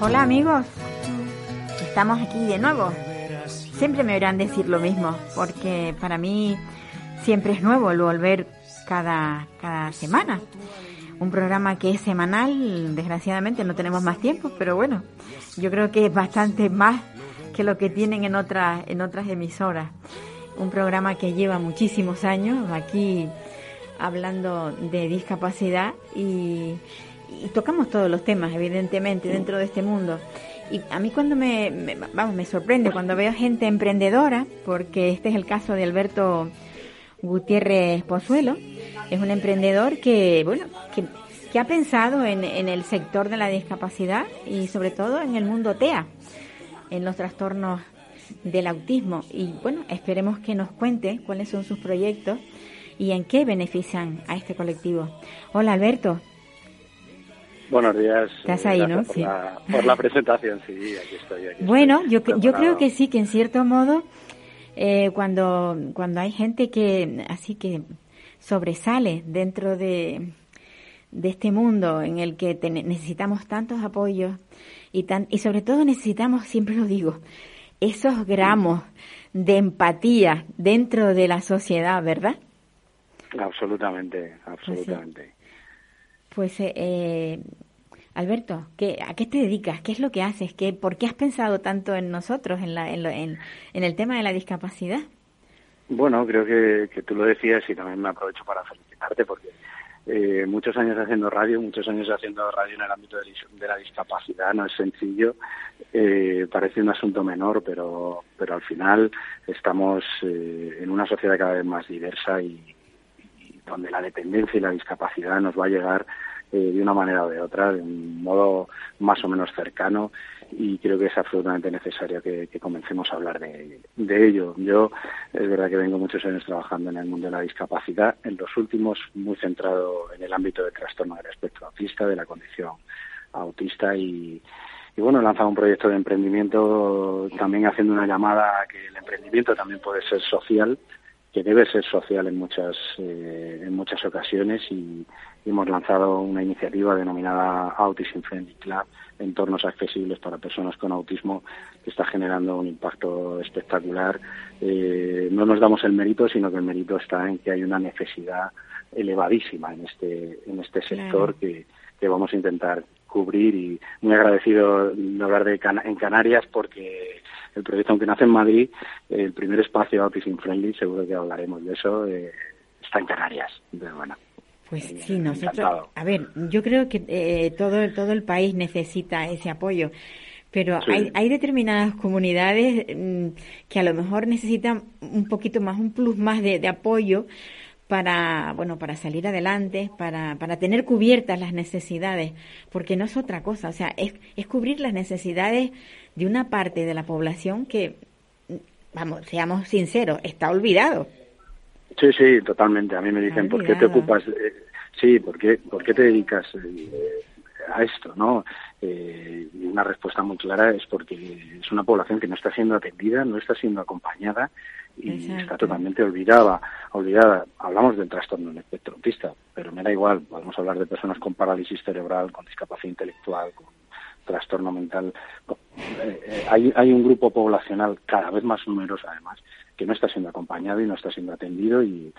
Hola amigos, estamos aquí de nuevo. Siempre me oirán decir lo mismo, porque para mí siempre es nuevo el volver cada, cada semana. Un programa que es semanal, desgraciadamente no tenemos más tiempo, pero bueno, yo creo que es bastante más que lo que tienen en otras, en otras emisoras. Un programa que lleva muchísimos años aquí hablando de discapacidad y, y tocamos todos los temas, evidentemente, dentro de este mundo. Y a mí cuando me, me- vamos, me sorprende cuando veo gente emprendedora, porque este es el caso de Alberto Gutiérrez Pozuelo, es un emprendedor que, bueno, que, que ha pensado en, en el sector de la discapacidad y sobre todo en el mundo TEA, en los trastornos del autismo. Y bueno, esperemos que nos cuente cuáles son sus proyectos y en qué benefician a este colectivo. Hola Alberto. Buenos días. Estás ahí, ¿no? Por, Sí. la, por la presentación, sí, aquí estoy. aquí Bueno, estoy yo, yo creo que sí, que en cierto modo, eh, cuando, cuando hay gente que así que sobresale dentro de, de este mundo en el que te- necesitamos tantos apoyos y, tan, y sobre todo necesitamos, siempre lo digo, esos gramos de empatía dentro de la sociedad, ¿verdad? Absolutamente, absolutamente. Pues, eh, eh, Alberto, ¿qué, ¿a qué te dedicas? ¿Qué es lo que haces? ¿Qué, ¿Por qué has pensado tanto en nosotros, en, la, en, lo- en, en el tema de la discapacidad? Bueno, creo que, que tú lo decías y también me aprovecho para felicitarte porque eh, muchos años haciendo radio, muchos años haciendo radio en el ámbito de, de la discapacidad, no es sencillo, eh, parece un asunto menor, pero, pero al final estamos eh, en una sociedad cada vez más diversa y donde la dependencia y la discapacidad nos va a llegar eh, de una manera o de otra, de un modo más o menos cercano y creo que es absolutamente necesario que, comencemos a hablar de, de ello. Yo es verdad que vengo muchos años trabajando en el mundo de la discapacidad, en los últimos muy centrado en el ámbito del trastorno del espectro autista, de la condición autista y, y bueno, he lanzado un proyecto de emprendimiento también haciendo una llamada a que el emprendimiento también puede ser social, que debe ser social en muchas eh, en muchas ocasiones y, y hemos lanzado una iniciativa denominada Autism Friendly Club, entornos accesibles para personas con autismo, que está generando un impacto espectacular. Eh, no nos damos el mérito, sino que el mérito está en que hay una necesidad elevadísima en este en este sector Claro. que, que vamos a intentar cubrir y muy agradecido de hablar de Cana- en Canarias porque el proyecto aunque nace en Madrid el primer espacio autism friendly seguro que hablaremos de eso eh, está en Canarias Entonces, bueno Pues Eh, sí, nosotros, encantado. a ver, yo creo que eh, todo, todo el país necesita ese apoyo, pero Sí. hay, hay determinadas comunidades mm, que a lo mejor necesitan un poquito más, un plus más de, de apoyo para, bueno, para salir adelante, para, para tener cubiertas las necesidades, porque no es otra cosa, o sea, es, es cubrir las necesidades de una parte de la población que, vamos, seamos sinceros, está olvidado. Sí, sí, totalmente. A mí me dicen, ¿por qué te ocupas? sí, ¿por qué, ¿por qué te dedicas eh, a esto? no Eh, y una respuesta muy clara es porque es una población que no está siendo atendida, no está siendo acompañada y Exacto. está totalmente olvidada. olvidada. Hablamos del trastorno del espectro autista, pero me da igual. Podemos hablar de personas con parálisis cerebral, con discapacidad intelectual, con trastorno mental. Eh, eh, hay, hay un grupo poblacional cada vez más numeroso, además, que no está siendo acompañado y no está siendo atendido y,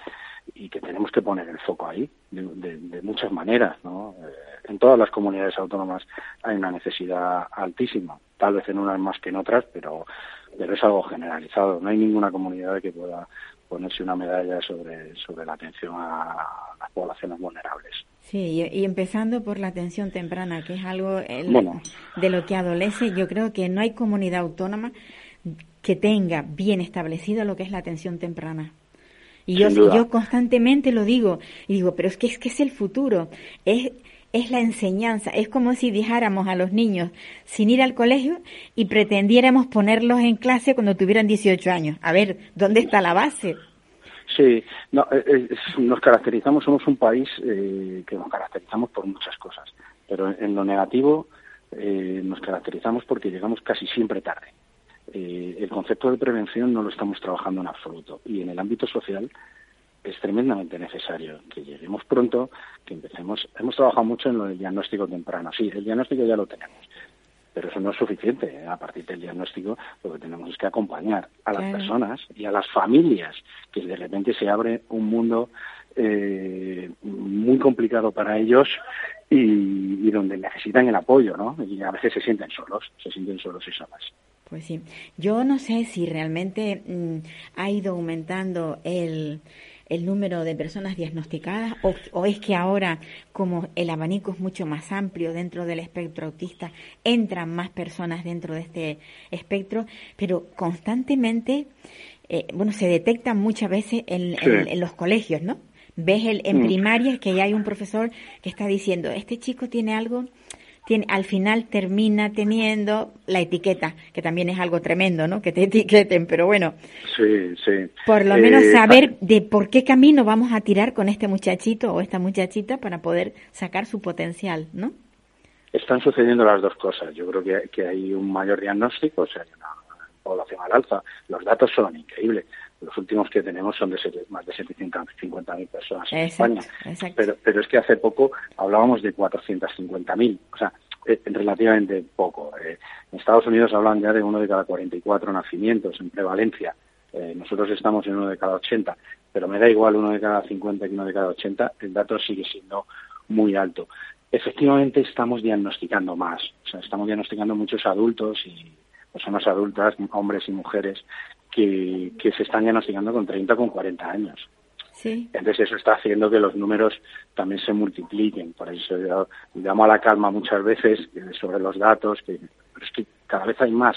y que tenemos que poner el foco ahí de, de- de muchas maneras. ¿no? Eh, en todas las comunidades autónomas hay una necesidad altísima, tal vez en unas más que en otras, pero, pero es algo generalizado. No hay ninguna comunidad que pueda ponerse una medalla sobre, sobre la atención a las poblaciones vulnerables. Sí, y, empezando por la atención temprana, que es algo bueno. de lo que adolece, yo creo que no hay comunidad autónoma que tenga bien establecido lo que es la atención temprana. Y yo, yo constantemente lo digo, y digo, pero es que es que es el futuro, es, es la enseñanza, es como si dejáramos a los niños sin ir al colegio y pretendiéramos ponerlos en clase cuando tuvieran 18 años. A ver, ¿dónde está la base? Sí, no, eh, eh, nos caracterizamos, somos un país eh, que nos caracterizamos por muchas cosas, pero en, lo negativo nos caracterizamos porque llegamos casi siempre tarde. El concepto de prevención no lo estamos trabajando en absoluto y en el ámbito social es tremendamente necesario que lleguemos pronto, que empecemos. Hemos trabajado mucho en lo del diagnóstico temprano. Sí, el diagnóstico ya lo tenemos, pero eso no es suficiente. A partir del diagnóstico, lo que tenemos es que acompañar a las personas y a las familias, que de repente se abre un mundo eh, muy complicado para ellos y, donde necesitan el apoyo, ¿no? Y a veces se sienten solos, se sienten solos y solas. Pues sí, yo no sé si realmente mm, ha ido aumentando el, el número de personas diagnosticadas o, es que ahora, como el abanico es mucho más amplio dentro del espectro autista, entran más personas dentro de este espectro, pero constantemente, eh, bueno, se detectan muchas veces en, los colegios, ¿no? Ves el, en mm. primaria que ya hay un profesor que está diciendo, este chico tiene algo tiene, al final termina teniendo la etiqueta, que también es algo tremendo, ¿no? Que te etiqueten, pero bueno. Sí, sí. Por lo menos eh, saber de por qué camino vamos a tirar con este muchachito o esta muchachita para poder sacar su potencial, ¿no? Están sucediendo las dos cosas. Yo creo que, que hay un mayor diagnóstico, o sea, hay una población al alza. Los datos son increíbles. Los últimos que tenemos son de más de 750.000 personas en España. Pero, pero es que hace poco hablábamos de 450.000. O sea, eh, relativamente poco. Eh, en Estados Unidos hablan ya de uno de cada 44 nacimientos en prevalencia. Eh, nosotros estamos en uno de cada 80, pero me da igual uno de cada 50 que uno de cada 80, el dato sigue siendo muy alto. Efectivamente estamos diagnosticando más, o sea, estamos diagnosticando muchos adultos y personas adultas, hombres y mujeres, que, que se están diagnosticando con 30 o con 40 años. Sí. Entonces eso está haciendo que los números también se multipliquen. Por eso yo llamo a la calma muchas veces sobre los datos, que, pero es que cada vez hay más.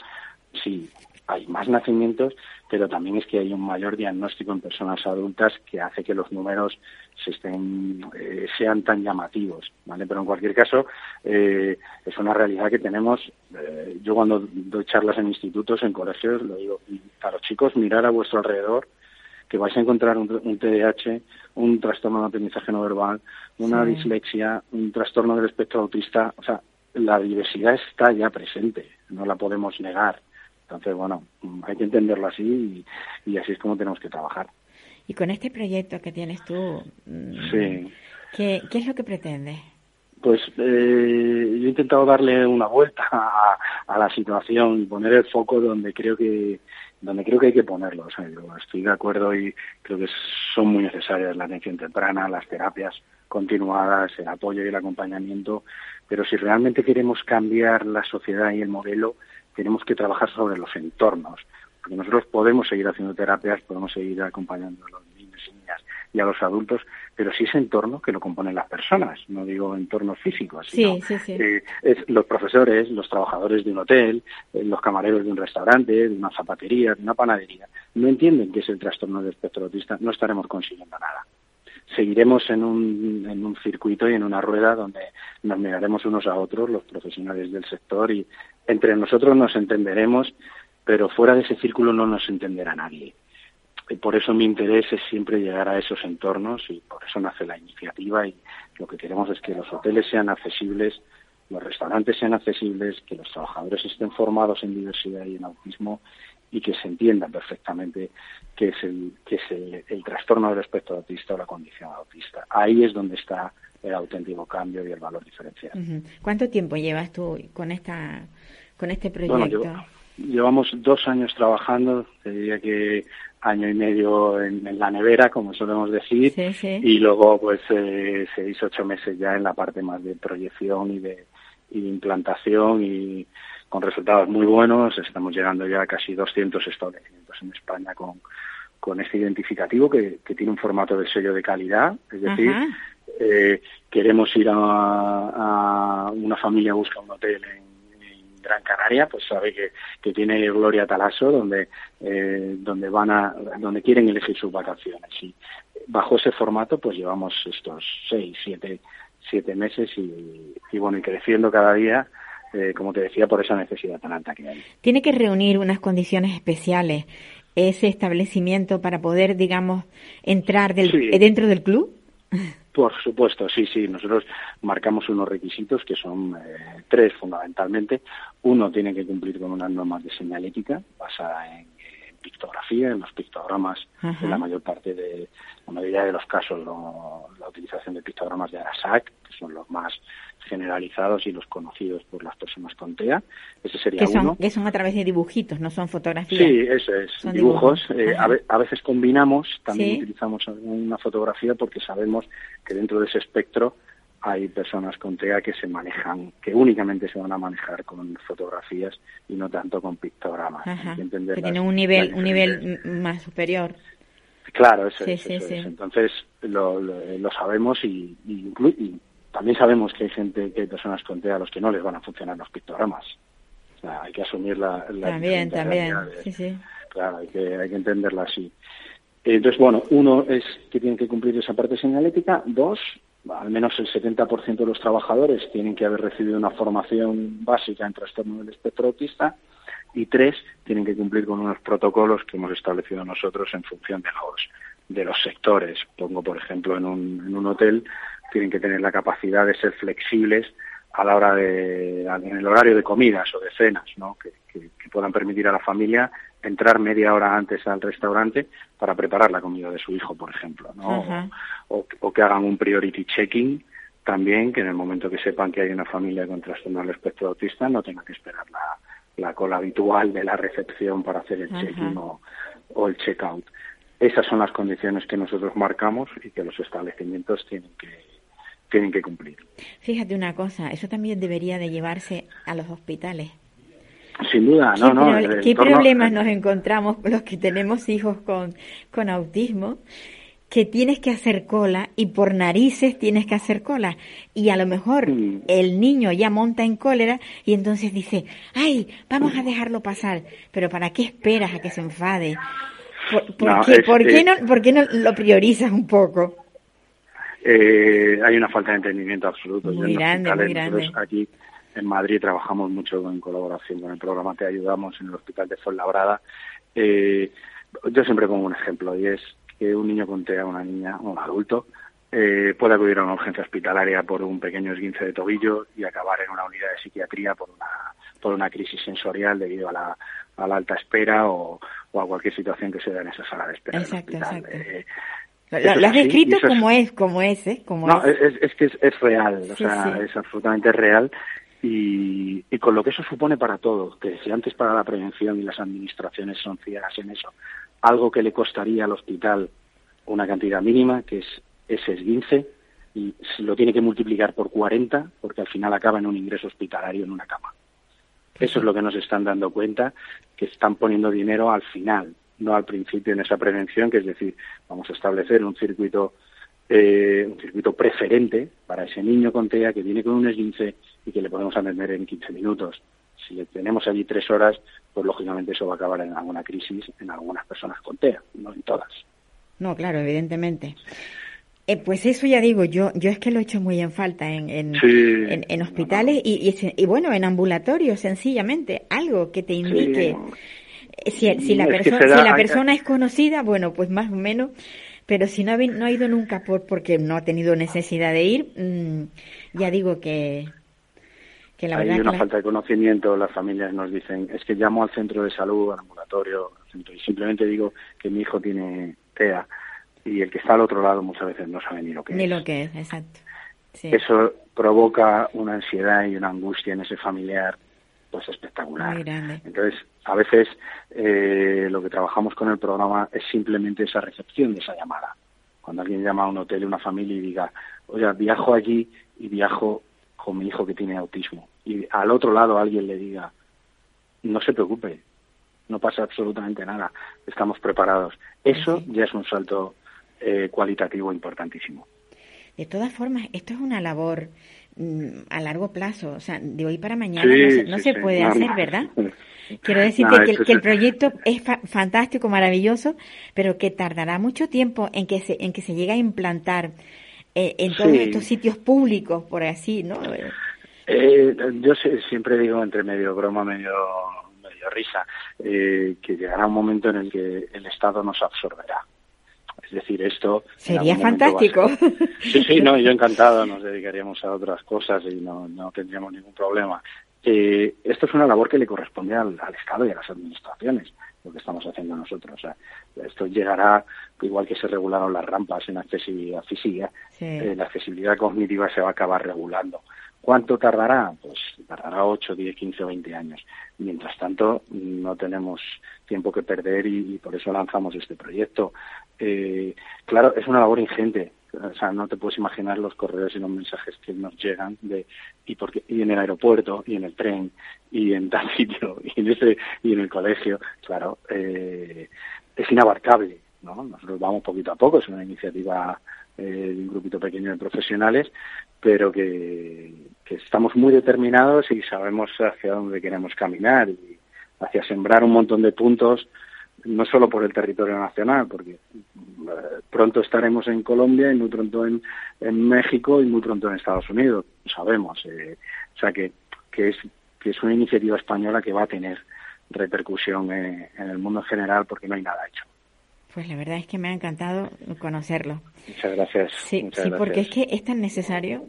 Sí, hay más nacimientos, pero también es que hay un mayor diagnóstico en personas adultas que hace que los números se estén, eh, sean tan llamativos, ¿vale? Pero en cualquier caso, eh, es una realidad que tenemos. Eh, yo cuando doy charlas en institutos, en colegios, lo digo a los chicos, mirar a vuestro alrededor que vais a encontrar un, un TDAH, un trastorno de aprendizaje no verbal, una dislexia, un trastorno del espectro autista. O sea, la diversidad está ya presente, no la podemos negar. Entonces, bueno, hay que entenderlo así y, así es como tenemos que trabajar. Y con este proyecto que tienes tú, mm, sí. ¿qué, es lo que pretendes? Pues eh, yo he intentado darle una vuelta a, a, la situación y poner el foco donde creo que donde creo que hay que ponerlo. O sea, yo estoy de acuerdo y creo que son muy necesarias la atención temprana, las terapias continuadas, el apoyo y el acompañamiento, pero si realmente queremos cambiar la sociedad y el modelo, tenemos que trabajar sobre los entornos, porque nosotros podemos seguir haciendo terapias, podemos seguir acompañando a los niños y niñas y a los adultos, pero si ese entorno que lo componen las personas, no digo entornos físicos, sino eh, es los profesores, los trabajadores de un hotel, eh, los camareros de un restaurante, de una zapatería, de una panadería, no entienden que es el trastorno del espectro autista, no estaremos consiguiendo nada seguiremos en un, en un circuito y en una rueda donde nos miraremos unos a otros, los profesionales del sector, y entre nosotros nos entenderemos, pero fuera de ese círculo no nos entenderá nadie. Y por eso mi interés es siempre llegar a esos entornos y por eso nace la iniciativa y lo que queremos es que los hoteles sean accesibles, los restaurantes sean accesibles, que los trabajadores estén formados en diversidad y en autismo y que se entienda perfectamente qué es el, qué es el, trastorno del espectro autista o la condición autista. Ahí es donde está el auténtico cambio y el valor diferencial. ¿Cuánto tiempo llevas tú con esta con este proyecto? llevamos dos años trabajando, te diría que año y medio en, la nevera, como solemos decir, y luego pues eh, seis, ocho meses ya en la parte más de proyección y de, y de implantación y con resultados muy buenos. Estamos llegando ya a casi 200 establecimientos en España con, con este identificativo que, que tiene un formato de sello de calidad, es decir, eh, queremos ir a, a, una familia busca un hotel en, Gran Canaria, pues sabe que, que tiene Gloria Talaso donde eh, donde van a donde quieren elegir sus vacaciones. Y bajo ese formato pues llevamos estos seis siete siete meses y, y bueno y creciendo cada día eh, como te decía por esa necesidad tan alta que hay tiene que reunir unas condiciones especiales ese establecimiento para poder digamos entrar del, Sí. dentro del club Por supuesto, sí, sí. Nosotros marcamos unos requisitos que son eh, tres fundamentalmente. Uno tiene que cumplir con unas normas de señalética basada en, en pictografía, en los pictogramas, en la mayor parte de la mayoría de los casos lo- la utilización de pictogramas de Arasac, que son los más generalizados y los conocidos por las personas con TEA. Ese sería son uno. que son a través de dibujitos no son fotografías Sí, eso es. Son dibujos. dibujos. eh, a, ve- a veces combinamos, también Sí. utilizamos una fotografía porque sabemos que dentro de ese espectro hay personas con TEA que se manejan, que únicamente se van a manejar con fotografías y no tanto con pictogramas. Ajá. Que tienen un nivel un nivel más superior Claro, eso Sí, es. sí, eso sí. es. Entonces lo, lo, lo sabemos y, y y también sabemos que hay gente, que hay personas con TEA a los que no les van a funcionar los pictogramas. O sea, hay que asumir la, las también también Claro, hay que, hay que entenderla así. Entonces, bueno, uno es que tienen que cumplir esa parte señalética. Dos, al menos el 70% de los trabajadores tienen que haber recibido una formación básica en trastorno del espectro autista. Y tres, tienen que cumplir con unos protocolos que hemos establecido nosotros en función de los, de los sectores. Pongo, por ejemplo, en un, en un hotel, tienen que tener la capacidad de ser flexibles a la hora de, en el horario de comidas o de cenas, ¿no? que, que- que puedan permitir a la familia entrar media hora antes al restaurante para preparar la comida de su hijo, por ejemplo, ¿no? O, o que hagan un priority checking también, que en el momento que sepan que hay una familia con trastorno del espectro autista no tengan que esperar la, la cola habitual de la recepción para hacer el Ajá. check-in o, o el check-out. Esas son las condiciones que nosotros marcamos y que los establecimientos tienen que, tienen que cumplir. Fíjate una cosa, eso también debería de llevarse a los hospitales. Sin duda, ¿Qué, no, no. pro- el qué entorno- problemas nos encontramos los que tenemos hijos con, con autismo? Que tienes que hacer cola y por narices tienes que hacer cola. Y a lo mejor Mm. el niño ya monta en cólera y entonces dice, ay, vamos a dejarlo pasar. Pero ¿para qué esperas a que se enfade? ¿Por, por No, qué, por qué no, por qué no lo priorizas un poco? Eh, hay una falta de entendimiento absoluto. Muy grande, muy grande. aquí en Madrid trabajamos mucho en colaboración con el programa Te Ayudamos en el Hospital de Fuenlabrada. Eh, yo siempre pongo un ejemplo y es que un niño con TEA, una niña o un adulto, eh, puede acudir a una urgencia hospitalaria por un pequeño esguince de tobillo y acabar en una unidad de psiquiatría por una, por una crisis sensorial debido a la, a la alta espera o, o a cualquier situación que se da en esa sala de espera Exacto, del hospital. exacto. Eh, Lo, has descrito como es, como es, ¿eh? Como no, es. es, es que es, es real, o sea, sí. es absolutamente real y, y con lo que eso supone para todo, que si antes para la prevención y las administraciones son ciegas en eso, algo que le costaría al hospital una cantidad mínima, que es ese esguince, y lo tiene que multiplicar por 40 porque al final acaba en un ingreso hospitalario en una cama. Eso es lo que nos están dando cuenta, que están poniendo dinero al final, no al principio en esa prevención, que es decir, vamos a establecer un circuito eh, un circuito preferente para ese niño con TEA que viene con un esguince y que le podemos atender en 15 minutos. Si le tenemos allí tres horas, pues lógicamente eso va a acabar en alguna crisis en algunas personas con TEA, no en todas. No, claro, evidentemente. Eh, pues eso ya digo, yo yo es que lo he hecho muy en falta en, en, Sí. en, en hospitales y, y, y bueno, en ambulatorios, sencillamente, algo que te indique. Si, si la, Es que perso- se da- si la hay- persona es conocida, bueno, pues más o menos, pero si no ha, no ha ido nunca por porque no ha tenido necesidad de ir, mm, ya digo que, que la Hay verdad que una la- falta de conocimiento, las familias nos dicen, es que llamo al centro de salud, al ambulatorio, al centro, y simplemente digo que mi hijo tiene TEA y el que está al otro lado muchas veces no sabe ni lo que ni es. lo que es, exacto. Sí. Eso provoca una ansiedad y una angustia en ese familiar pues espectacular. Entonces, a veces eh, lo que trabajamos con el programa es simplemente esa recepción de esa llamada. Cuando alguien llama a un hotel, una familia y diga, oye, viajo aquí y viajo con mi hijo que tiene autismo. Y al otro lado alguien le diga, no se preocupe, no pasa absolutamente nada, estamos preparados. Eso ya es un salto eh, cualitativo importantísimo. De todas formas, esto es una labor mm, a largo plazo, o sea, de hoy para mañana no se, puede hacer, ¿verdad? Quiero decirte que, el proyecto es fantástico, maravilloso, pero que tardará mucho tiempo en que se, en que se llegue a implantar eh, en todos estos sitios públicos, por así, ¿no? Eh, yo siempre digo entre medio broma, medio medio risa, eh, que llegará un momento en el que el Estado nos absorberá. Es decir, esto... Sería fantástico. Sí, sí, no, yo encantado, nos dedicaríamos a otras cosas y no, no tendríamos ningún problema. Eh, esto es una labor que le corresponde al, Estado y a las administraciones, lo que estamos haciendo nosotros. O sea, esto llegará, igual que se regularon las rampas en accesibilidad física, eh, la accesibilidad cognitiva se va a acabar regulando. ¿Cuánto tardará? Pues tardará 8, 10, 15 o 20 años. Mientras tanto, no tenemos tiempo que perder y, por eso lanzamos este proyecto. Eh, claro, es una labor ingente. O sea, no te puedes imaginar los correos y los mensajes que nos llegan de y porque y en el aeropuerto y en el tren y en tal sitio y en ese y en el colegio. Claro, eh, es inabarcable. ¿no? Nosotros vamos poquito a poco. Es una iniciativa eh, de un grupito pequeño de profesionales, pero que, que estamos muy determinados y sabemos hacia dónde queremos caminar y hacia sembrar un montón de puntos no solo por el territorio nacional, porque eh, pronto estaremos en Colombia y muy pronto en, en México y muy pronto en Estados Unidos, sabemos. Eh, o sea que, que, es, que es una iniciativa española que va a tener repercusión en el mundo en general porque no hay nada hecho. Pues la verdad es que me ha encantado conocerlo. Muchas gracias. Sí, sí porque es que es tan necesario.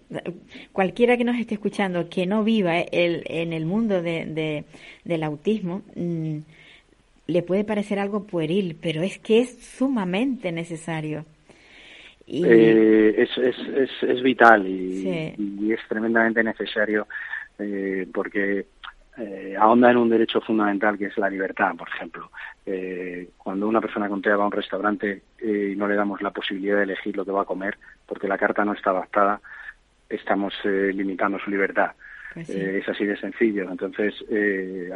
Cualquiera que nos esté escuchando que no viva el, en el mundo de, del autismo, mm, le puede parecer algo pueril, pero es que es sumamente necesario. Y... Eh, es, es, es, vital y, y, es tremendamente necesario eh, porque eh, ahonda en un derecho fundamental que es la libertad, por ejemplo. Eh, cuando una persona con TEA va a un restaurante eh, y no le damos la posibilidad de elegir lo que va a comer porque la carta no está adaptada, estamos limitando su libertad. Pues es así de sencillo. Entonces,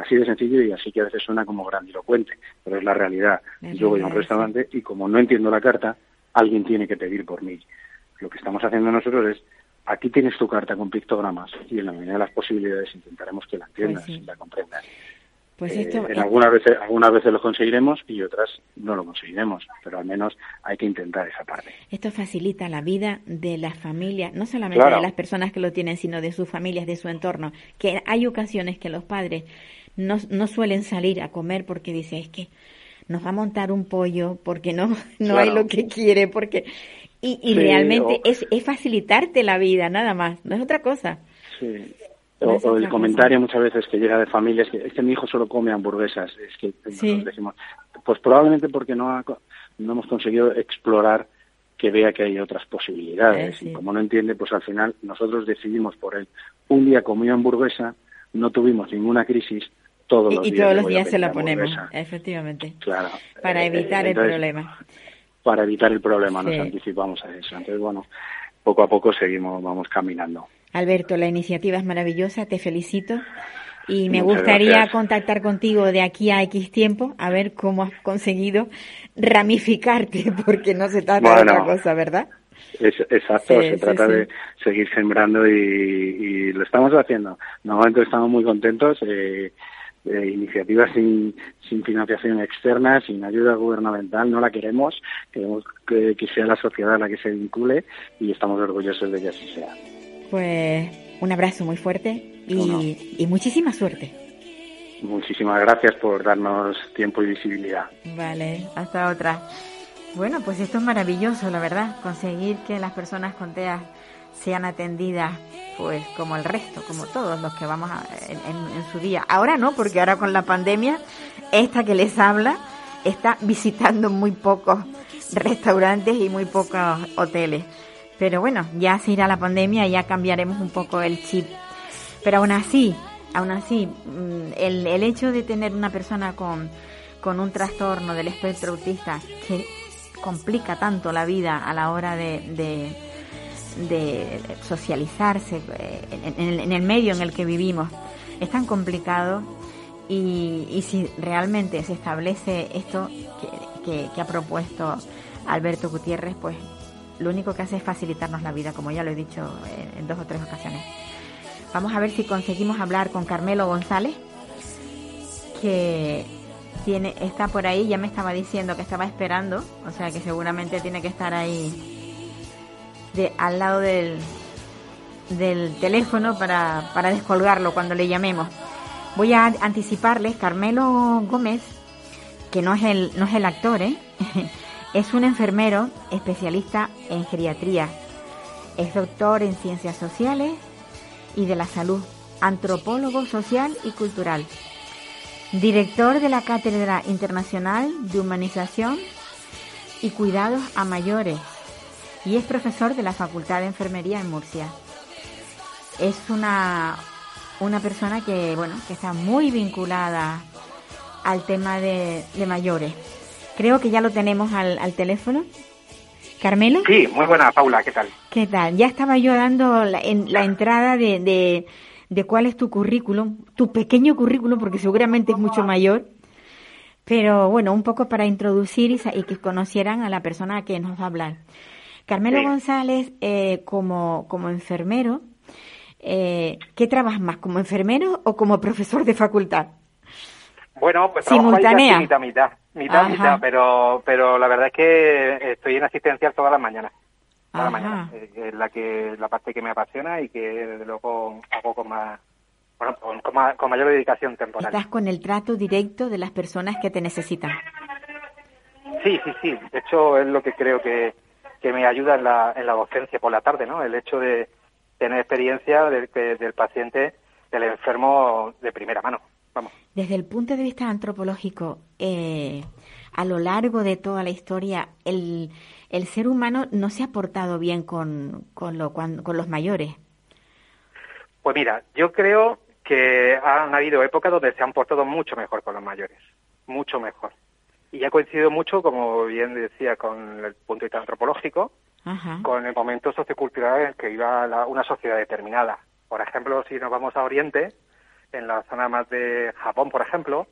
así de sencillo y así que a veces suena como grandilocuente, pero es la realidad. Yo voy a un restaurante y como no entiendo la carta, alguien tiene que pedir por mí. Lo que estamos haciendo nosotros es aquí tienes tu carta con pictogramas y en la medida de las posibilidades intentaremos que la pues entiendas y la comprendas. Pues eh, esto, en algunas veces, algunas veces lo conseguiremos y otras no lo conseguiremos, pero al menos hay que intentar esa parte. Esto facilita la vida de las familias, no solamente de las personas que lo tienen, sino de sus familias, de su entorno. Que hay ocasiones que los padres no, no suelen salir a comer porque dicen es que nos va a montar un pollo porque no, no hay lo que quiere, porque y, realmente es, es facilitarte la vida, nada más, no es otra cosa. Sí. O, el comentario muchas veces que llega de familias que es que mi hijo solo come hamburguesas. Es que decimos, pues probablemente porque no, no hemos conseguido explorar que vea que hay otras posibilidades. Eh, y como no entiende, pues al final nosotros decidimos por él. Un día comió hamburguesa, no tuvimos ninguna crisis, todos los y, días. Y todos los días se la ponemos, efectivamente. Claro. Para eh, evitar el problema para evitar el problema, nos anticipamos a eso. Entonces, bueno, poco a poco seguimos, vamos caminando. Alberto, la iniciativa es maravillosa, te felicito. Y me gustaría contactar contigo de aquí a X tiempo, a ver cómo has conseguido ramificarte, porque no se trata de otra cosa, ¿verdad? Es, exacto, se trata de seguir sembrando y, y, lo estamos haciendo. Normalmente estamos muy contentos. Eh, eh, iniciativas sin, sin financiación externa, sin ayuda gubernamental, no la queremos, queremos que, sea la sociedad la que se vincule y estamos orgullosos de que así sea. Pues un abrazo muy fuerte y, y muchísima suerte. Muchísimas gracias por darnos tiempo y visibilidad. Vale, hasta otra. Bueno, pues esto es maravilloso, la verdad, conseguir que las personas con TEA sean atendidas pues como el resto, como todos los que vamos en, su día. Ahora no, porque ahora con la pandemia, esta que les habla está visitando muy pocos restaurantes y muy pocos hoteles. Pero bueno, ya se irá la pandemia y ya cambiaremos un poco el chip. Pero aún así, aún así, mm, el, el hecho de tener una persona con, con un trastorno del espectro autista que complica tanto la vida a la hora de de socializarse eh, en, el medio en el que vivimos es tan complicado y, y si realmente se establece esto que, que, ha propuesto Alberto Gutiérrez, pues lo único que hace es facilitarnos la vida, como ya lo he dicho en, en dos o tres ocasiones. Vamos a ver si conseguimos hablar con Carmelo González, que tiene, está por ahí, ya me estaba diciendo que estaba esperando, o sea que seguramente tiene que estar ahí de, al lado del, del teléfono para, para descolgarlo cuando le llamemos. Voy a anticiparles, Carmelo Gómez, que no es el, no es el actor, ¿eh? es un enfermero especialista en geriatría. Es doctor en ciencias sociales y de la salud, antropólogo social y cultural director de la Cátedra Internacional de Humanización y Cuidados a Mayores y es profesor de la Facultad de Enfermería en Murcia. Es una, una persona que, bueno, que está muy vinculada al tema de, mayores. Creo que ya lo tenemos al, teléfono. Carmelo. Sí, muy buena, Paula, ¿qué tal? ¿Qué tal? Ya estaba yo dando la, en, la entrada de de cuál es tu currículum, tu pequeño currículum, porque seguramente es mucho mayor, pero bueno, un poco para introducir y, que conocieran a la persona que nos va a hablar. Carmelo González, eh, como, como enfermero, eh, ¿qué trabajas más, como enfermero o como profesor de facultad? Bueno, pues simultánea. mitad, mitad, mitad, mitad, pero, pero la verdad es que estoy en asistencial todas las mañanas eh, es la que la parte que me apasiona y que desde luego hago con más bueno, con, mayor dedicación temporal. Estás con el trato directo de las personas que te necesitan. Sí, sí, sí. De hecho, es lo que creo que, que me ayuda en la, en la docencia por la tarde, ¿no? El hecho de tener experiencia del, del paciente, del enfermo de primera mano. Vamos. Desde el punto de vista antropológico, eh, a lo largo de toda la historia, el, el ser humano no se ha portado bien con, con, lo, con, los mayores. Pues mira, yo creo que han habido épocas donde se han portado mucho mejor con los mayores, mucho mejor. Y ha coincidido mucho, como bien decía, con el punto de vista antropológico, con el momento sociocultural en el que iba una sociedad determinada. Por ejemplo, si nos vamos a Oriente, en la zona más de Japón, por ejemplo,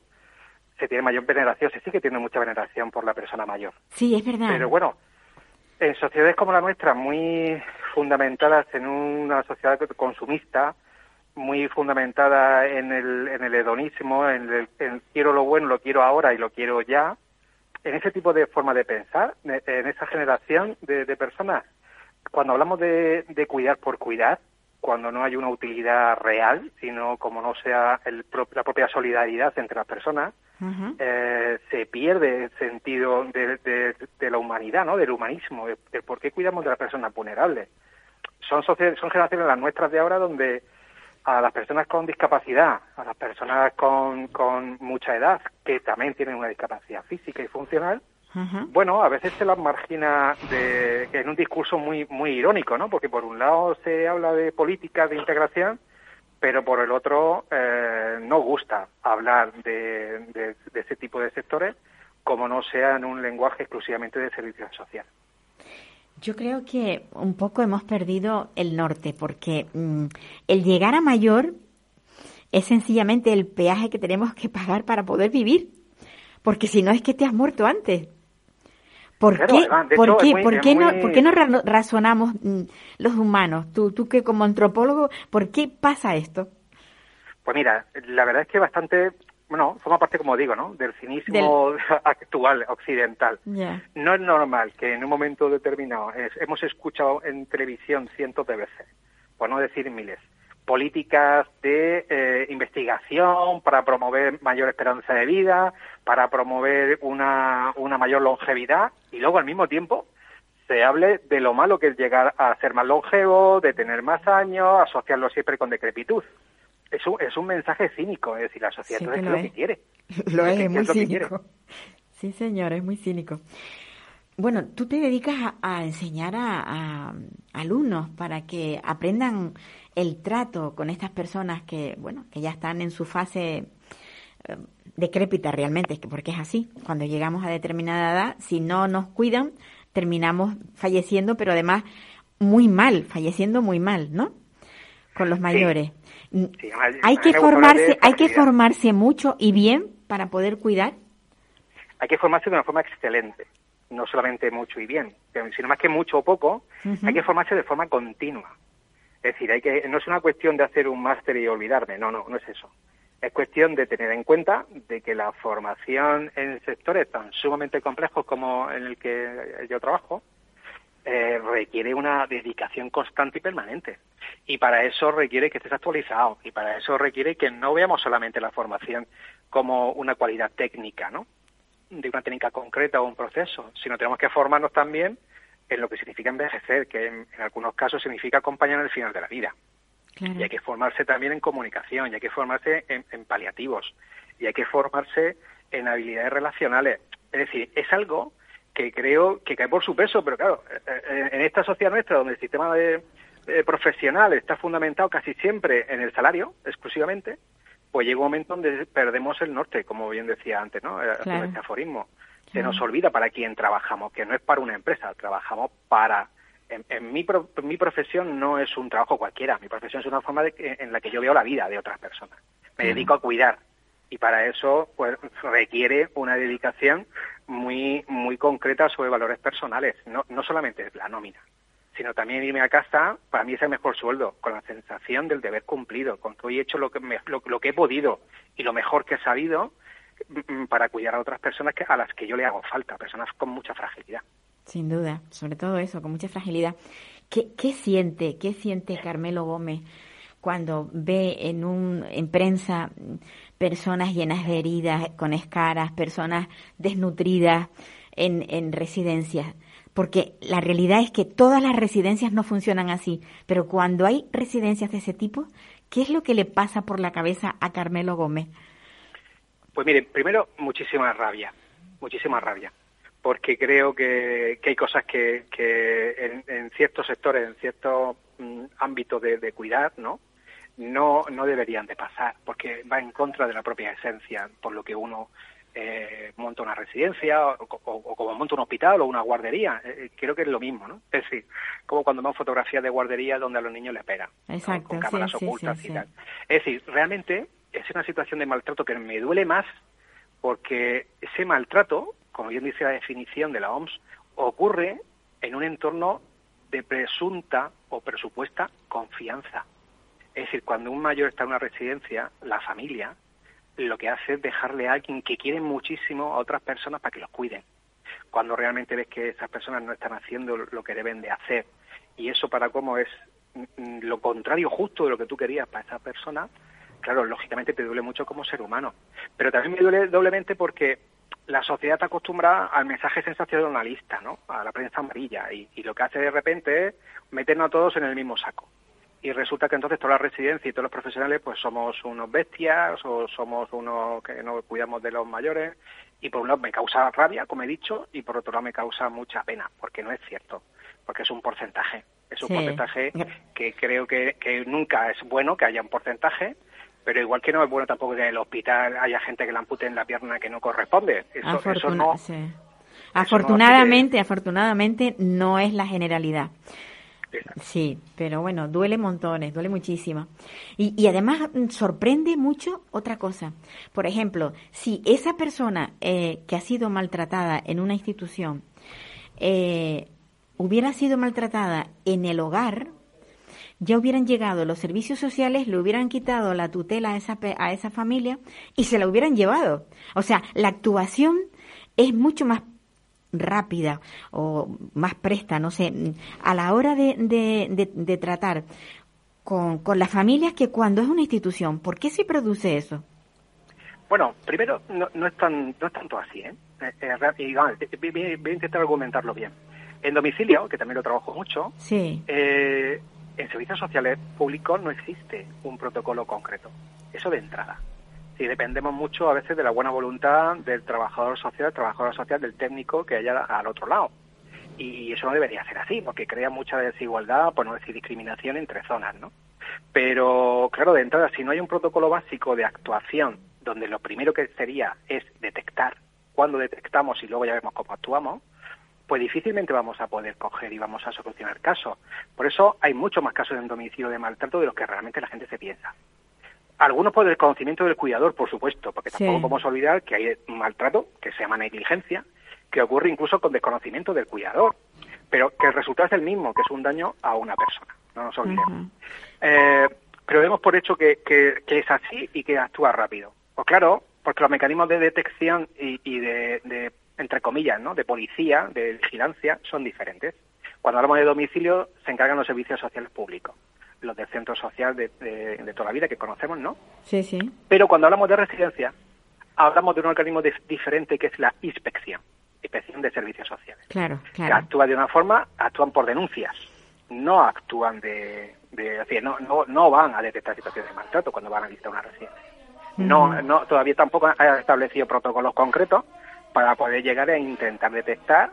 se tiene mayor veneración, se sigue teniendo mucha veneración por la persona mayor. Sí, es verdad. Pero bueno, en sociedades como la nuestra, muy fundamentadas en una sociedad consumista, muy fundamentada en el, en el hedonismo, en el quiero lo bueno, lo quiero ahora y lo quiero ya, en ese tipo de forma de pensar, en esa generación de, personas, cuando hablamos de, cuidar por cuidar, cuando no hay una utilidad real, sino como no sea el, la propia solidaridad entre las personas, eh, se pierde el sentido de, la humanidad, ¿no? Del humanismo, de, por qué cuidamos de las personas vulnerables. Son, son generaciones las nuestras de ahora donde a las personas con discapacidad, a las personas con, con mucha edad, que también tienen una discapacidad física y funcional, bueno, a veces se las margina de, en un discurso muy, muy irónico, ¿no? Porque por un lado se habla de políticas de integración, pero por el otro eh, no gusta hablar de, ese tipo de sectores como no sea en un lenguaje exclusivamente de servicio social. Yo creo que un poco hemos perdido el norte, porque mm, el llegar a mayor es sencillamente el peaje que tenemos que pagar para poder vivir, porque si no es que te has muerto antes. ¿Por, qué, ¿por, qué, ¿por, qué no, ¿Por qué no razonamos mm, los humanos? Tú, tú que como antropólogo, ¿por qué pasa esto? Pues mira, la verdad es que bastante, bueno, forma parte, como digo, ¿no? Del cinismo actual, occidental. No es normal que en un momento determinado, hemos escuchado en televisión cientos de veces, por no decir miles, políticas de eh, investigación para promover mayor esperanza de vida, para promover una, una mayor longevidad y luego al mismo tiempo se hable de lo malo que es llegar a ser más longevo, de tener más años, asociarlo siempre con decrepitud. Es un, es un mensaje cínico, es decir, la sociedad es lo, que quiere. Lo es, es muy cínico. Sí, señor, es muy cínico. Bueno, tú te dedicas a, enseñar a, alumnos para que aprendan el trato con estas personas que, bueno, que ya están en su fase eh, decrépita realmente, porque es así. Cuando llegamos a determinada edad, si no nos cuidan, terminamos falleciendo, pero además muy mal, falleciendo muy mal, ¿no? con los mayores. Sí, hay a que formarse, hay que formarse mucho y bien para poder cuidar. hay que formarse de una forma excelente, no solamente mucho y bien, sino más que mucho o poco, hay que formarse de forma continua. Es decir, hay que, no es una cuestión de hacer un máster y olvidarme, no, no, no es eso. Es cuestión de tener en cuenta de que la formación en sectores tan sumamente complejos como en el que yo trabajo eh, requiere una dedicación constante y permanente. Y para eso requiere que estés actualizado. Y para eso requiere que no veamos solamente la formación como una cualidad técnica, ¿no? De una técnica concreta o un proceso, sino tenemos que formarnos también en lo que significa envejecer, que en, en algunos casos significa acompañar en el final de la vida. Claro. Y hay que formarse también en comunicación, y hay que formarse en, en paliativos, y hay que formarse en habilidades relacionales. Es decir, es algo que creo que cae por su peso, pero claro, eh, eh, en esta sociedad nuestra, donde el sistema de, eh, profesional está fundamentado casi siempre en el salario, exclusivamente, pues llega un momento donde perdemos el norte, como bien decía antes, ¿no? Eh, Claro. Este aforismo. Se Claro. nos olvida para quién trabajamos, que no es para una empresa, trabajamos para... En, en mi, pro- mi profesión no es un trabajo cualquiera, mi profesión es una forma de, en la que yo veo la vida de otras personas. Me Claro. dedico a cuidar y para eso pues requiere una dedicación muy muy concreta sobre valores personales, no, no solamente la nómina, sino también irme a casa, para mí es el mejor sueldo, con la sensación del deber cumplido, con que hoy he hecho lo que, me- lo, lo que he podido y lo mejor que he sabido mm, para cuidar a otras personas que, a las que yo le hago falta, personas con mucha fragilidad. Sin duda, sobre todo eso, con mucha fragilidad. ¿Qué, qué siente, qué siente Carmelo Gómez cuando ve en un en prensa mm, personas llenas de heridas, con escaras, personas desnutridas en, en residencias? Porque la realidad es que todas las residencias no funcionan así, pero cuando hay residencias de ese tipo, ¿qué es lo que le pasa por la cabeza a Carmelo Gómez? Pues mire, primero, muchísima rabia, muchísima rabia, porque creo que, que hay cosas que, que en, en ciertos sectores, en ciertos mm, ámbitos de, de cuidar, ¿no? No, no deberían de pasar, porque va en contra de la propia esencia, por lo que uno eh, monta una residencia o, o- o como monta un hospital o una guardería. Eh, eh, creo que es lo mismo, ¿no? Es decir, como cuando vemos fotografías de guardería donde a los niños les esperan, ¿no? Exacto, con cámaras sí, ocultas sí, y tal. Es decir, realmente es una situación de maltrato que me duele más porque ese maltrato, como bien dice la definición de la OMS, ocurre en un entorno de presunta o presupuesta confianza. Es decir, cuando un mayor está en una residencia, la familia lo que hace es dejarle a alguien que quiere muchísimo a otras personas para que los cuiden. Cuando realmente ves que esas personas no están haciendo lo que deben de hacer y eso para cómo es mm, lo contrario justo de lo que tú querías para esa persona, claro, lógicamente te duele mucho como ser humano. Pero también me duele doblemente porque la sociedad está acostumbrada al mensaje sensacionalista, ¿no? A la prensa amarilla y, y lo que hace de repente es meternos a todos en el mismo saco y resulta que entonces toda la residencia y todos los profesionales pues somos unos bestias o somos unos que no cuidamos de los mayores y por un lado me causa rabia, como he dicho, y por otro lado me causa mucha pena, porque no es cierto, porque es un porcentaje, es un Sí. porcentaje que creo que, que nunca es bueno que haya un porcentaje, pero igual que no es bueno tampoco que en el hospital haya gente que le amputen la pierna que no corresponde. Eso, eso no, sí. Afortunadamente, afortunadamente no es la generalidad. Sí, pero bueno, duele montones, duele muchísimo. Y, y además mm, sorprende mucho otra cosa. Por ejemplo, si esa persona eh, que ha sido maltratada en una institución eh, hubiera sido maltratada en el hogar, ya hubieran llegado los servicios sociales, le hubieran quitado la tutela a esa, a esa familia y se la hubieran llevado. O sea, la actuación es mucho más rápida o más presta, no sé, a la hora de, de, de- de tratar con, con las familias que cuando es una institución. ¿Por qué se produce eso? Bueno, primero, no, no, es, tan, no es tanto así, ¿eh? Eh, eh, vamos, voy a intentar argumentarlo bien. En domicilio, que también lo trabajo mucho, Sí, eh, en servicios sociales públicos no existe un protocolo concreto. Eso de entrada. Sí, dependemos mucho a veces de la buena voluntad del trabajador social, del trabajador social, del técnico que haya al otro lado. Y eso no debería ser así, porque crea mucha desigualdad, por no decir discriminación entre zonas, ¿no? Pero, claro, de entrada, si no hay un protocolo básico de actuación, donde lo primero que sería es detectar, cuando detectamos y luego ya vemos cómo actuamos, pues difícilmente vamos a poder coger y vamos a solucionar casos. Por eso hay muchos más casos de domicilio de maltrato de los que realmente la gente se piensa. Algunos por el conocimiento del cuidador, por supuesto, porque tampoco podemos olvidar que hay maltrato, que se llama negligencia, que ocurre incluso con desconocimiento del cuidador, pero que el resultado es el mismo, que es un daño a una persona, no nos olvidemos. eh, pero vemos por hecho que, que, es así y que actúa rápido. Pues claro, porque los mecanismos de detección y, y de, de, entre comillas, ¿no? de policía, de vigilancia, son diferentes. Cuando hablamos de domicilio, se encargan los servicios sociales públicos los del centro social de, de, toda la vida que conocemos, ¿no? Sí, sí. Pero cuando hablamos de residencia, hablamos de un organismo diferente que es la inspección, inspección de servicios sociales. Claro, claro. Que actúa de una forma, actúan por denuncias, no actúan de, de decir, no, no, no van a detectar situaciones de maltrato cuando van a visitar una residencia. No, no, todavía tampoco ha establecido protocolos concretos para poder llegar a intentar detectar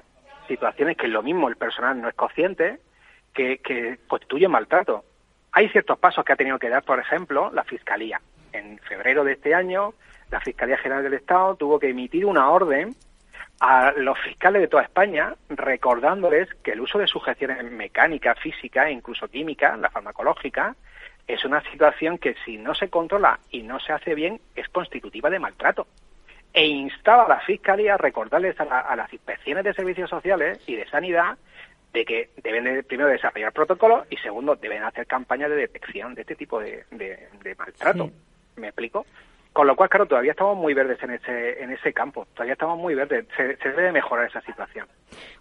situaciones que lo mismo el personal no es consciente que, que constituyen maltrato. Hay ciertos pasos que ha tenido que dar, por ejemplo, la Fiscalía. En febrero de este año, la Fiscalía General del Estado tuvo que emitir una orden a los fiscales de toda España recordándoles que el uso de sujeciones mecánicas, físicas e incluso químicas, la farmacológica, es una situación que si no se controla y no se hace bien es constitutiva de maltrato. E instaba a la Fiscalía a recordarles a, a las inspecciones de servicios sociales y de sanidad de que deben de, primero desarrollar protocolos y segundo deben hacer campañas de detección de este tipo de, de, maltrato. ¿Me explico? Con lo cual, claro, todavía estamos muy verdes en ese, en ese campo, todavía estamos muy verdes, se, debe mejorar esa situación.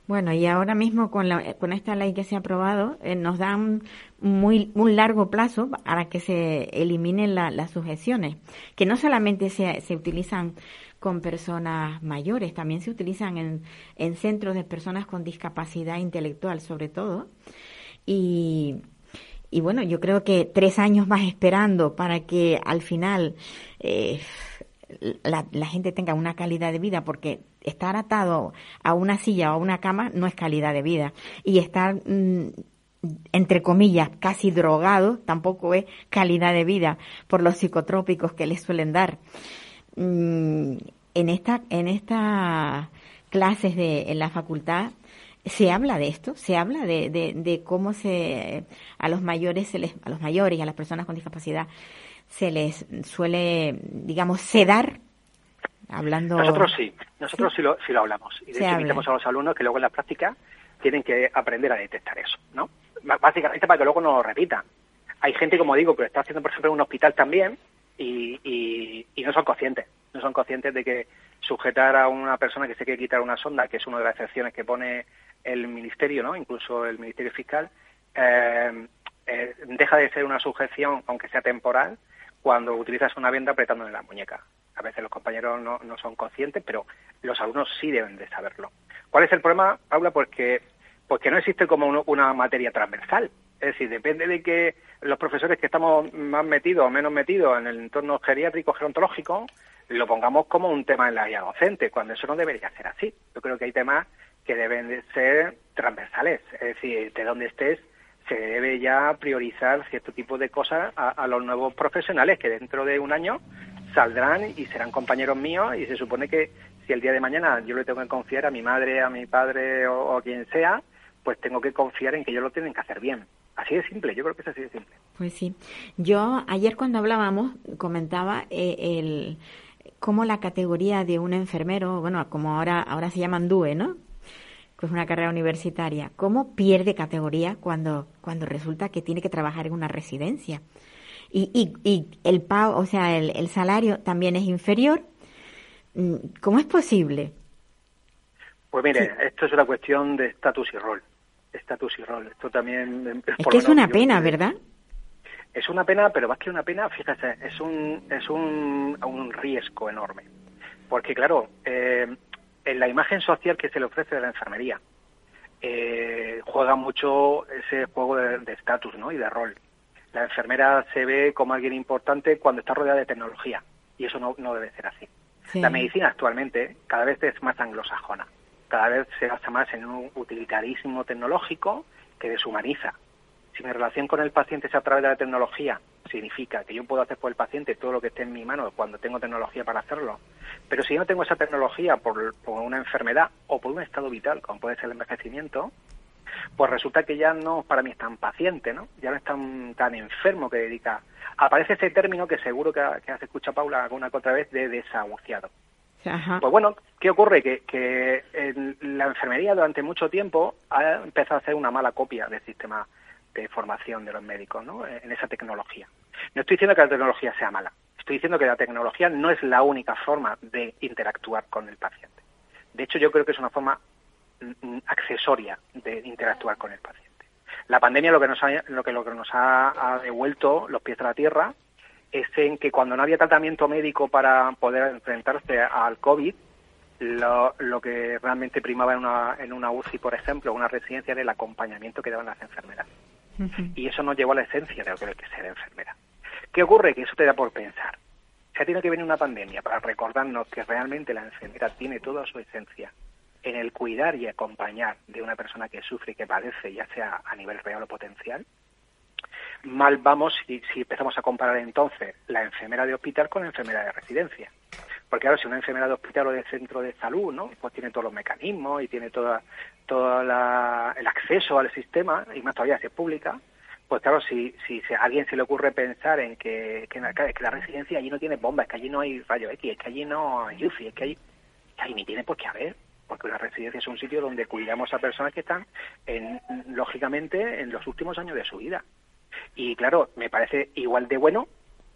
Bueno, y ahora mismo con, la, con esta ley que se ha aprobado, eh, nos dan muy, un largo plazo para que se eliminen las sujeciones, que no solamente se, se utilizan con personas mayores, también se utilizan en, en centros de personas con discapacidad intelectual sobre todo. Y, y bueno, yo creo que tres años más esperando para que al final eh, la, la, gente tenga una calidad de vida, porque estar atado a una silla o a una cama no es calidad de vida. Y estar, mm, entre comillas, casi drogado tampoco es calidad de vida por los psicotrópicos que les suelen dar. Mm, en esta en estas clases de en la facultad se habla de esto, se habla de, de, cómo se a los mayores se les a los mayores y a las personas con discapacidad se les suele digamos sedar hablando nosotros sí nosotros sí, lo, sí lo hablamos. Y de hecho invitamos a los alumnos que luego en la práctica tienen que aprender a detectar eso no básicamente para que luego no lo repitan. Hay gente como digo que lo está haciendo por ejemplo en un hospital también y, y, no son conscientes. No son conscientes de que sujetar a una persona que se quiere quitar una sonda, que es una de las excepciones que pone el Ministerio, ¿no? incluso el Ministerio Fiscal, eh, eh, deja de ser una sujeción, aunque sea temporal, cuando utilizas una venda apretándole la muñeca. A veces los compañeros no, no son conscientes, pero los alumnos sí deben de saberlo. ¿Cuál es el problema, Paula? Porque, porque no existe como una materia transversal. Es decir, depende de que los profesores que estamos más metidos o menos metidos en el entorno geriátrico, gerontológico, lo pongamos como un tema en la guía docente, cuando eso no debería ser así. Yo creo que hay temas que deben de ser transversales, es decir, de donde estés se debe ya priorizar cierto tipo de cosas a, los nuevos profesionales que dentro de un año saldrán y serán compañeros míos y se supone que si el día de mañana yo le tengo que confiar a mi madre, a mi padre o a quien sea, pues tengo que confiar en que ellos lo tienen que hacer bien. Así de simple, yo creo que es así de simple. Pues sí. Yo ayer cuando hablábamos comentaba eh, el cómo la categoría de un enfermero, bueno, como ahora ahora se llaman DUE, ¿no? Es una carrera universitaria, cómo pierde categoría cuando cuando resulta que tiene que trabajar en una residencia. Y, y, y el pago, o sea, el, el salario también es inferior. Mm, ¿Cómo es posible? Pues mire, esto es una cuestión de estatus y rol estatus y rol. Esto también... Es que es una pena, ¿verdad? Es una pena, pero más que una pena, fíjese, es un, es un, un riesgo enorme. Porque, claro, eh, en la imagen social que se le ofrece de la enfermería, eh, juega mucho ese juego de estatus ¿no? y de rol. La enfermera se ve como alguien importante cuando está rodeada de tecnología, y eso no, no debe ser así. La medicina actualmente cada vez es más anglosajona cada vez se basa más en un utilitarismo tecnológico que deshumaniza. Si mi relación con el paciente es a través de la tecnología, significa que yo puedo hacer por el paciente todo lo que esté en mi mano cuando tengo tecnología para hacerlo. Pero si no tengo esa tecnología por, por una enfermedad o por un estado vital, como puede ser el envejecimiento, pues resulta que ya no para mí es tan paciente, ¿no? Ya no es tan, tan enfermo que dedica. Aparece ese término que seguro que, que has escuchado, Paula, alguna que otra vez, de desahuciado. Ajá. Pues bueno, ¿qué ocurre? Que, que en la enfermería durante mucho tiempo ha empezado a hacer una mala copia del sistema de formación de los médicos, ¿no? En esa tecnología. No estoy diciendo que la tecnología sea mala, estoy diciendo que la tecnología no es la única forma de interactuar con el paciente. De hecho, yo creo que es una forma mm, mm, accesoria de interactuar con el paciente. La pandemia lo que nos ha, lo que, lo que nos ha, devuelto los pies a la tierra es en que cuando no había tratamiento médico para poder enfrentarse al COVID, lo, lo que realmente primaba en una, en una UCI, por ejemplo, una residencia, era el acompañamiento que daban las enfermeras. Y eso nos llevó a la esencia de lo que es ser enfermera. ¿Qué ocurre? Que eso te da por pensar. Se tiene que venir una pandemia para recordarnos que realmente la enfermera tiene toda su esencia en el cuidar y acompañar de una persona que sufre y que padece, ya sea a nivel real o potencial. Mal vamos si, si empezamos a comparar entonces la enfermera de hospital con la enfermera de residencia. Porque ahora si una enfermera de hospital o de centro de salud, ¿no? Pues tiene todos los mecanismos y tiene toda, todo la, el acceso al sistema, y más todavía si es pública, pues claro, si, si se- a alguien se le ocurre pensar en que, que, la, la residencia allí no tiene bombas, es que allí no hay rayo X, es que allí no hay UCI, es que allí, ahí ni tiene por qué haber, porque una residencia es un sitio donde cuidamos a personas que están, en, lógicamente, en los últimos años de su vida. Y claro, me parece igual de bueno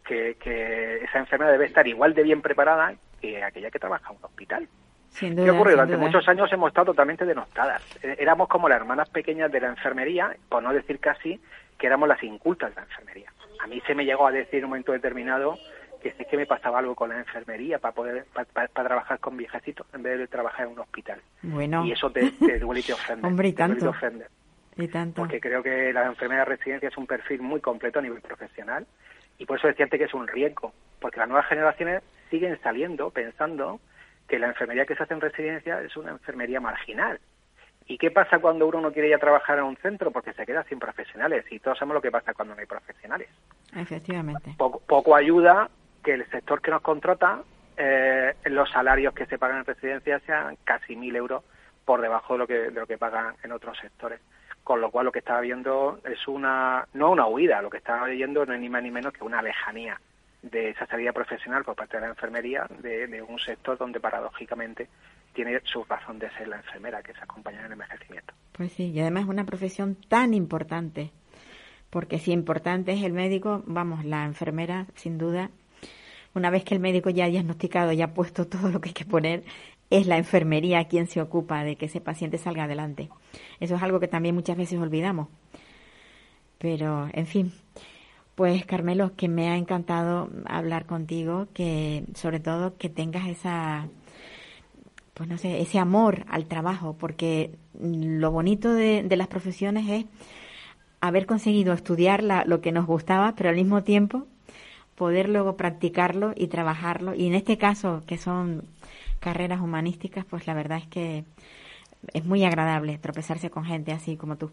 que, que esa enfermera debe estar igual de bien preparada que aquella que trabaja en un hospital. Sin ¿Qué duda. ocurre? sin Durante duda. muchos años hemos estado totalmente denostadas. Eh, Éramos como las hermanas pequeñas de la enfermería, por no decir casi que éramos las incultas de la enfermería. A mí se me llegó a decir en un momento determinado que es que me pasaba algo con la enfermería para poder para, para- para trabajar con viejecitos en vez de trabajar en un hospital. Bueno, Y eso te, te duele y te ofende. Hombre, y te duele y te tanto. ofende y tanto. porque creo que la enfermera de residencia es un perfil muy completo a nivel profesional y por eso decía antes que es un riesgo, porque las nuevas generaciones siguen saliendo pensando que la enfermería que se hace en residencia es una enfermería marginal. ¿Y qué pasa cuando uno no quiere ir a trabajar en un centro? Porque se queda sin profesionales y todos sabemos lo que pasa cuando no hay profesionales. Efectivamente. Poco, poco ayuda que el sector que nos contrata, eh, los salarios que se pagan en residencia sean casi mil euros por debajo de lo que, de lo que pagan en otros sectores. Con lo cual lo que estaba viendo es una, no una huida, lo que estaba viendo no es ni más ni menos que una lejanía de esa salida profesional por parte de la enfermería de, un sector donde paradójicamente tiene su razón de ser la enfermera, que es acompañar en el envejecimiento. Pues sí, y además es una profesión tan importante, porque si importante es el médico, vamos, la enfermera, sin duda, una vez que el médico ya ha diagnosticado y ha puesto todo lo que hay que poner, es la enfermería quien se ocupa de que ese paciente salga adelante. Eso es algo que también muchas veces olvidamos. Pero, en fin, pues Carmelo, que me ha encantado hablar contigo, que sobre todo que tengas esa pues no sé, ese amor al trabajo, porque lo bonito de, de las profesiones es haber conseguido estudiar la- lo que nos gustaba, pero al mismo tiempo poder luego practicarlo y trabajarlo. Y en este caso, que son carreras humanísticas, pues la verdad es que es muy agradable tropezarse con gente así como tú.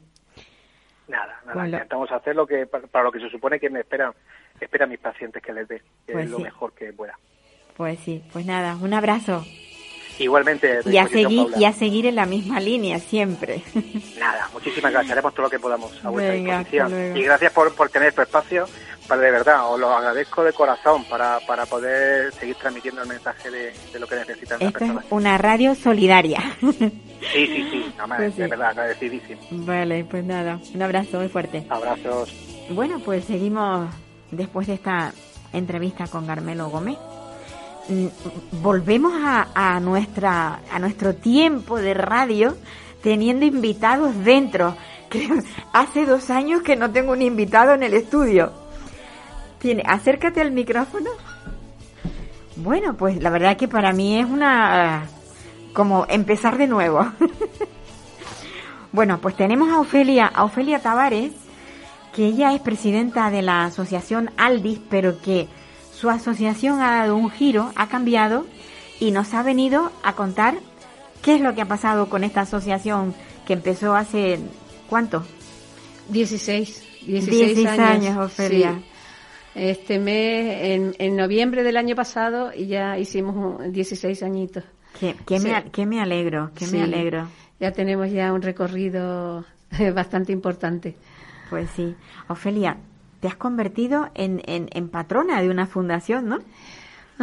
Nada, nada, lo- intentamos hacer lo que, para, para lo que se supone que me esperan, esperan mis pacientes que les dé, Pues es lo mejor que pueda. Pues sí, pues nada, un abrazo. Igualmente, Y a, seguir, y a seguir en la misma línea siempre. Nada, muchísimas gracias. Haremos todo lo que podamos a vuestra Venga, disposición. Y gracias por, por tener tu espacio. Para de verdad, os lo agradezco de corazón para, para poder seguir transmitiendo el mensaje de, de lo que necesitan las Esto es personas. una radio solidaria. Sí, sí, sí, más, Pues sí. de verdad, agradecidísimo. Vale, pues nada, un abrazo muy fuerte. Abrazos. Bueno, pues seguimos después de esta entrevista con Carmelo Gómez. Mm, Volvemos a, a nuestra a nuestro tiempo de radio teniendo invitados dentro. Creo- hace dos años que no tengo un invitado en el estudio. Tiene, acércate al micrófono. Bueno, pues la verdad que para mí es una como empezar de nuevo. bueno, pues tenemos a Ofelia, a Ofelia Tavares, que ella es presidenta de la asociación Aldis, pero que su asociación ha dado un giro, ha cambiado y nos ha venido a contar qué es lo que ha pasado con esta asociación que empezó hace ¿cuánto? 16, 16, 16 años, años, Ofelia. sí. Este mes, en, en noviembre del año pasado, y ya hicimos 16 añitos. Que, me, que me alegro, que me alegro. Ya tenemos ya un recorrido bastante importante. Pues sí. Ofelia, te has convertido en, en, en patrona de una fundación, ¿no?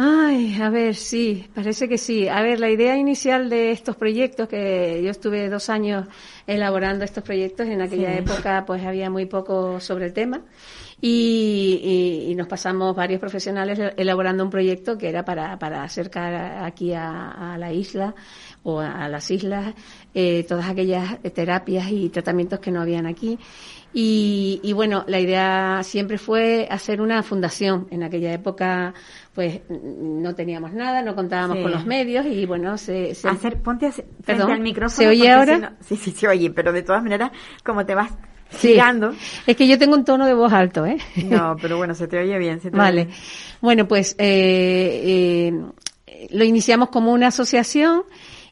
Ay, a ver, sí, parece que sí. A ver, la idea inicial de estos proyectos, que yo estuve dos años elaborando estos proyectos, en aquella época pues había muy poco sobre el tema. Y, nos pasamos varios profesionales elaborando un proyecto que era para, para acercar aquí a, la isla o a, las islas eh, todas aquellas terapias y tratamientos que no habían aquí. Y, bueno, la idea siempre fue hacer una fundación. En aquella época, pues no teníamos nada, no contábamos con los medios y bueno, se. Hacer, ponte a, Perdón, al micrófono. ¿Se oye ahora? sí, sí, se oye, pero de todas maneras, como te vas girando. Es que yo tengo un tono de voz alto, ¿eh? No, pero bueno, se te oye bien. vale. Bueno, pues eh, eh, lo iniciamos como una asociación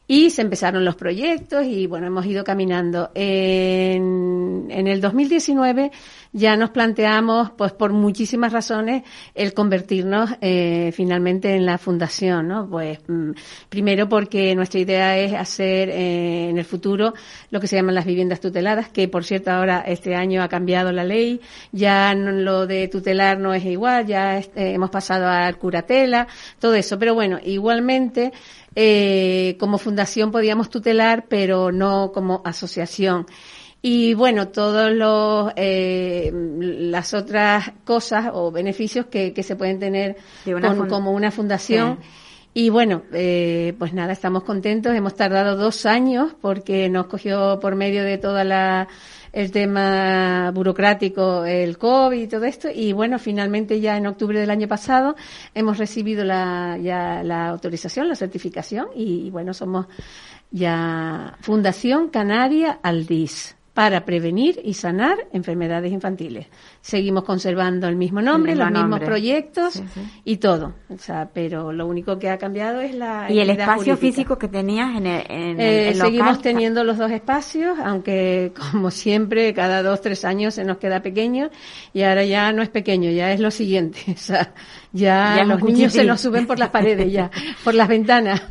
y se empezaron los proyectos y bueno, hemos ido caminando. En, en el 2019 ya nos planteamos, pues por muchísimas razones, el convertirnos eh, finalmente en la fundación, ¿no? Pues mm, primero porque nuestra idea es hacer eh, en el futuro lo que se llaman las viviendas tuteladas, que por cierto ahora este año ha cambiado la ley, ya lo de tutelar no es igual, ya eh, hemos pasado a curatela, todo eso. Pero bueno, igualmente eh, como fundación podíamos tutelar, pero no como asociación. Y bueno, todos los eh, las otras cosas o beneficios que, que se pueden tener como una fundación. Y bueno, eh, pues nada, estamos contentos. Hemos tardado dos años porque nos cogió por medio de toda la el tema burocrático, el COVID y todo esto. Y bueno, finalmente ya en octubre del año pasado hemos recibido la, ya la autorización, la certificación y, bueno, somos ya Fundación Canaria Aldis para prevenir y sanar enfermedades infantiles. Seguimos conservando el mismo nombre, los mismos proyectos y todo. O sea, pero lo único que ha cambiado es la. ¿Y el espacio físico que tenías en el, en eh, Seguimos teniendo los dos espacios, aunque como siempre, cada dos, tres años se nos queda pequeño y ahora ya no es pequeño, ya es lo siguiente. O sea, ya, los niños se nos suben por las paredes, ya, por las ventanas.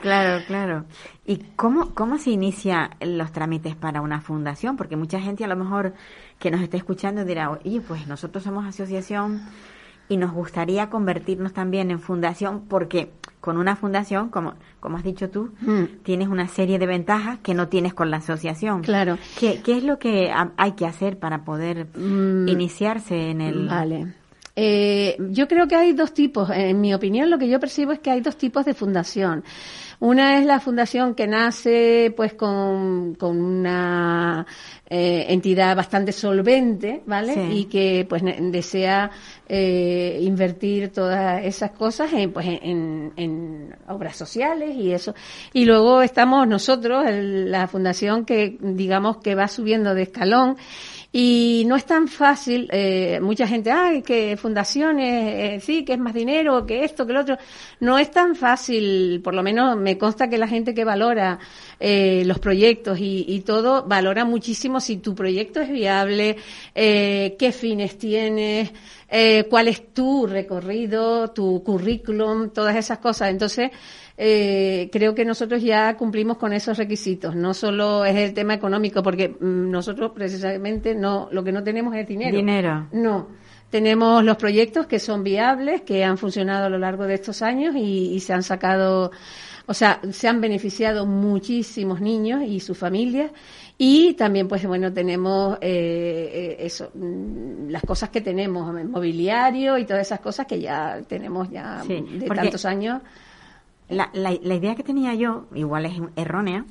Claro, claro. ¿Y cómo, cómo se inicia los trámites para una fundación? Porque mucha gente a lo mejor que nos esté escuchando dirá, oye, pues nosotros somos asociación y nos gustaría convertirnos también en fundación porque con una fundación, como, como has dicho tú, mm. tienes una serie de ventajas que no tienes con la asociación. Claro. ¿Qué, qué es lo que hay que hacer para poder mm. iniciarse en el... Vale. Eh, yo creo que hay dos tipos. En mi opinión, lo que yo percibo es que hay dos tipos de fundación. Una es la fundación que nace pues con, con una eh, entidad bastante solvente, ¿vale? Y que pues desea eh, invertir todas esas cosas en, pues, en, en, obras sociales y eso. Y luego estamos nosotros, la fundación que digamos que va subiendo de escalón y no es tan fácil, eh, mucha gente, ay, que fundaciones, eh, sí, que es más dinero, que esto, que lo otro. No es tan fácil, por lo menos me consta que la gente que valora eh, los proyectos y, y, todo, valora muchísimo si tu proyecto es viable, eh, qué fines tienes, eh, cuál es tu recorrido, tu currículum, todas esas cosas. Entonces, eh, creo que nosotros ya cumplimos con esos requisitos. No solo es el tema económico, porque mm, nosotros precisamente no, lo que no tenemos es dinero. Dinero. No. Tenemos los proyectos que son viables, que han funcionado a lo largo de estos años y, se han sacado, o sea, se han beneficiado muchísimos niños y sus familias. Y también, pues bueno, tenemos eh, eh, eso, mm, las cosas que tenemos, mobiliario y todas esas cosas que ya tenemos ya de tantos años la, la, idea que tenía yo, igual es errónea,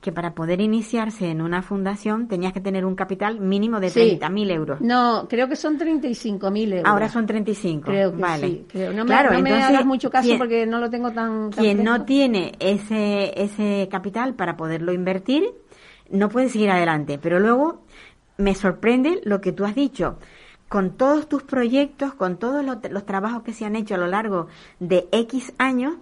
que para poder iniciarse en una fundación tenías que tener un capital mínimo de 30.000 euros. No, creo que son 35.000 euros. Ahora son 35. Creo que vale. sí. No, me, claro, no me hagas mucho caso porque no lo tengo tan... quien no tiene ese, ese capital para poderlo invertir, no puede seguir adelante. Pero luego me sorprende lo que tú has dicho con todos tus proyectos, con todos los, los, trabajos que se han hecho a lo largo de X años,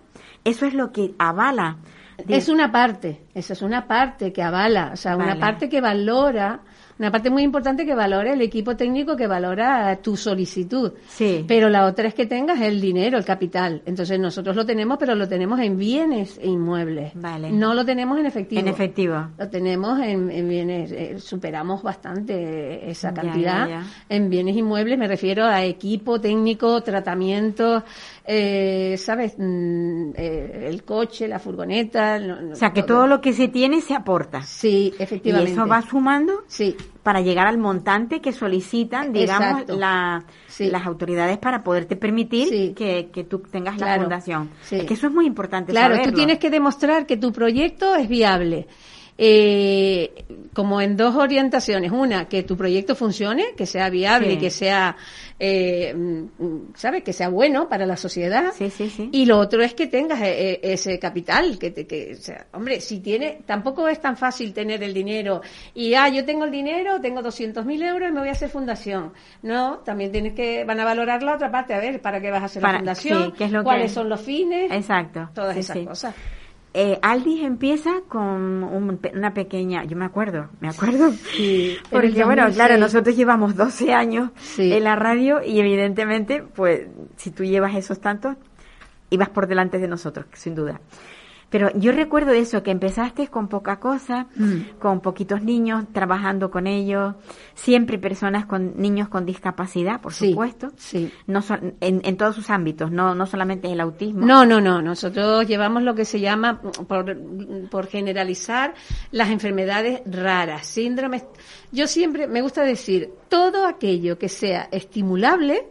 eso es lo que avala. Es una parte, esa es una parte que avala, o sea, una parte que valora una parte muy importante que valora el equipo técnico que valora tu solicitud. Sí. Pero la otra es que tengas el dinero, el capital. Entonces nosotros lo tenemos, pero lo tenemos en bienes e inmuebles. Vale. No lo tenemos en efectivo. En efectivo. Lo tenemos en, en bienes, eh, superamos bastante esa cantidad. ya, ya. En bienes inmuebles me refiero a equipo técnico, tratamiento, eh, ¿sabes? Mm, eh, el coche, la furgoneta. no- no- O sea, que todo lo que se tiene se aporta. Sí, Y efectivamente. eso va sumando Sí, para llegar al montante que solicitan, digamos, la- Sí. las autoridades para poderte permitir Sí. que, que tú tengas la fundación. Sí. Es que eso es muy importante Claro, saberlo. tú tienes que demostrar que tu proyecto es viable. Eh, como en dos orientaciones. Una, que tu proyecto funcione, que sea viable Sí. que sea, eh, mm, ¿sabes? Que sea bueno para la sociedad. Sí, sí, sí. Y lo otro es que tengas eh, eh, ese capital, que, te, que, o sea, hombre, si tiene, tampoco es tan fácil tener el dinero y, ah, yo tengo el dinero, tengo 200 mil euros y me voy a hacer fundación. No, también tienes que, van a valorar la otra parte, a ver, ¿para qué vas a hacer Para- la fundación? sí, ¿qué es lo ¿Cuáles que- son los fines? Exacto. Todas esas cosas. Eh, Aldis empieza con un una pequeña, yo me acuerdo, me acuerdo, Sí, porque bueno, 2006. claro, nosotros llevamos 12 años Sí. en la radio y evidentemente, pues, si tú llevas esos tantos, ibas por delante de nosotros, sin duda. Pero yo recuerdo eso, que empezaste con poca cosa, Mm. con poquitos niños, trabajando con ellos, siempre personas con niños con discapacidad, por Sí, supuesto, sí. no so- en, en todos sus ámbitos, no, no solamente el autismo. No, no, no. Nosotros llevamos lo que se llama, por, por generalizar, las enfermedades raras, síndromes. Yo siempre me gusta decir, todo aquello que sea estimulable,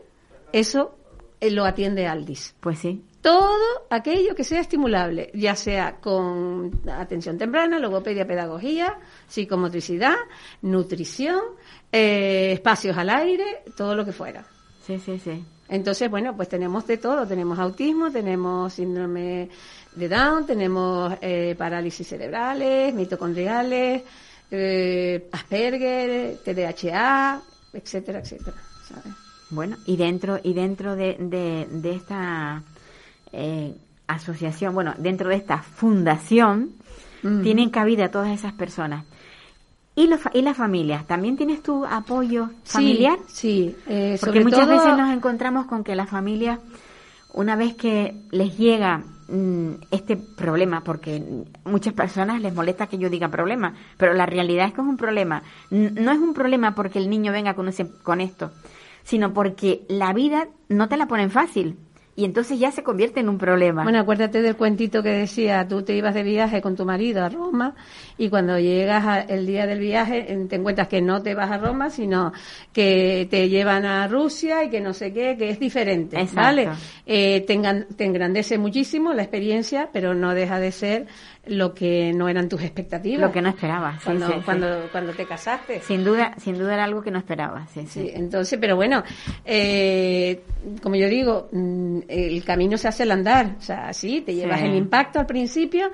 eso eh, lo atiende Aldis. Pues sí. Todo aquello que sea estimulable, ya sea con atención temprana, logopedia, pedagogía, psicomotricidad, nutrición, eh, espacios al aire, todo lo que fuera. Sí, sí, sí. Entonces, bueno, pues tenemos de todo. Tenemos autismo, tenemos síndrome de Down, tenemos eh, parálisis cerebrales, mitocondriales, eh, Asperger, TDAH, etcétera, etcétera. ¿sabes? Bueno, y dentro y dentro de, de, de esta eh, asociación, bueno, dentro de esta fundación, tienen cabida todas esas personas. ¿Y, los, y las familias? ¿También tienes tu apoyo familiar? Sí, sí. eh, Porque sobre muchas todo- veces nos encontramos con que las familias, una vez que les llega mm, este problema, porque muchas personas les molesta que yo diga problema, pero la realidad es que es un problema. No es un problema porque el niño venga con, ese, con esto, sino porque la vida no te la ponen fácil y entonces ya se convierte en un problema. Bueno, acuérdate del cuentito que decía, tú te ibas de viaje con tu marido a Roma y cuando llegas a- el día del viaje te encuentras que no te vas a Roma, sino que te llevan a Rusia y que no sé qué, que es diferente, Exacto. ¿vale? Eh, te, engan- te engrandece muchísimo la experiencia, pero no deja de ser lo que no eran tus expectativas. Lo que no esperabas. sí, cuando, sí, sí. cuando, cuando te casaste. Sin duda, sin duda era algo que no esperabas. Sí, sí. Entonces, pero bueno, eh, como yo digo, mm, el camino se hace al andar, o sea, sí, te llevas el impacto al principio,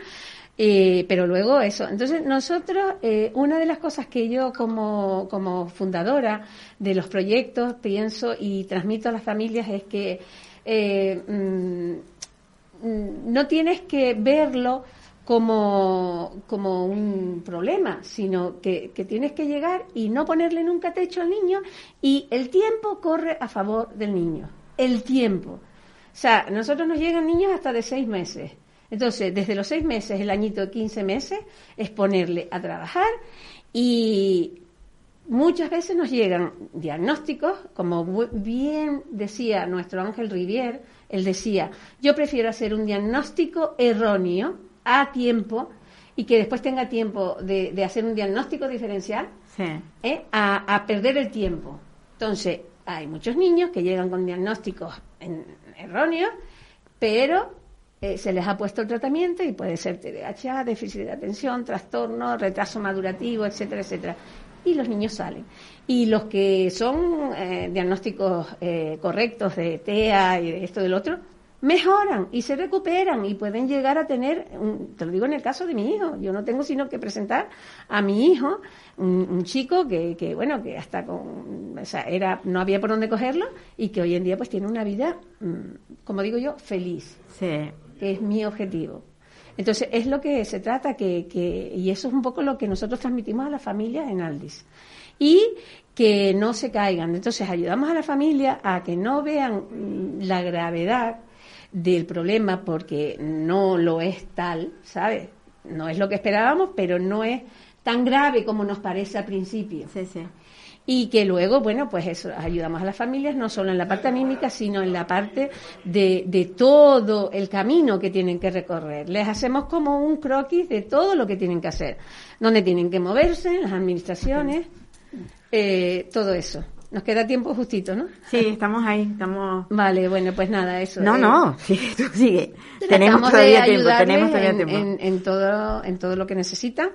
eh, pero luego eso. Entonces, nosotros, eh, una de las cosas que yo como, como fundadora de los proyectos pienso y transmito a las familias es que eh, mm, mm, no tienes que verlo como, como un problema, sino que, que tienes que llegar y no ponerle nunca techo al niño y el tiempo corre a favor del niño. El tiempo. O sea, nosotros nos llegan niños hasta de seis meses. Entonces, desde los seis meses, el añito de 15 meses, es ponerle a trabajar y muchas veces nos llegan diagnósticos, como bien decía nuestro Ángel Rivier, él decía, yo prefiero hacer un diagnóstico erróneo a tiempo y que después tenga tiempo de, de hacer un diagnóstico diferencial Sí. ¿eh? a, a perder el tiempo. Entonces, hay muchos niños que llegan con diagnósticos en- erróneos, pero eh, se les ha puesto el tratamiento y puede ser TDAH, déficit de atención, trastorno, retraso madurativo, etcétera, etcétera. Y los niños salen. Y los que son eh, diagnósticos eh, correctos de TEA y de esto del otro, mejoran y se recuperan y pueden llegar a tener, un- te lo digo en el caso de mi hijo, yo no tengo sino que presentar a mi hijo, un, un chico que, que, bueno, que hasta con, o sea, era, no había por dónde cogerlo y que hoy en día pues tiene una vida, mm, como digo yo, feliz, Sí. que es mi objetivo. Entonces, es lo que se trata, que, que, y eso es un poco lo que nosotros transmitimos a las familias en Aldis. y que no se caigan. Entonces ayudamos a la familia a que no vean mm, la gravedad del problema porque no lo es tal, ¿sabes? No es lo que esperábamos, pero no es tan grave como nos parece al principio. Sí, sí. Y que luego, bueno, pues eso, ayudamos a las familias no solo en la parte anímica, sino en la parte de, de todo el camino que tienen que recorrer. Les hacemos como un croquis de todo lo que tienen que hacer, donde tienen que moverse, las administraciones, eh, todo eso. Nos queda tiempo justito, ¿no? Sí, estamos ahí, estamos... Vale, bueno, pues nada, eso. No, eh, no, sí, tú sigue. Tenemos todavía tiempo, tenemos todavía en, tiempo. en- en todo, en todo lo que necesitan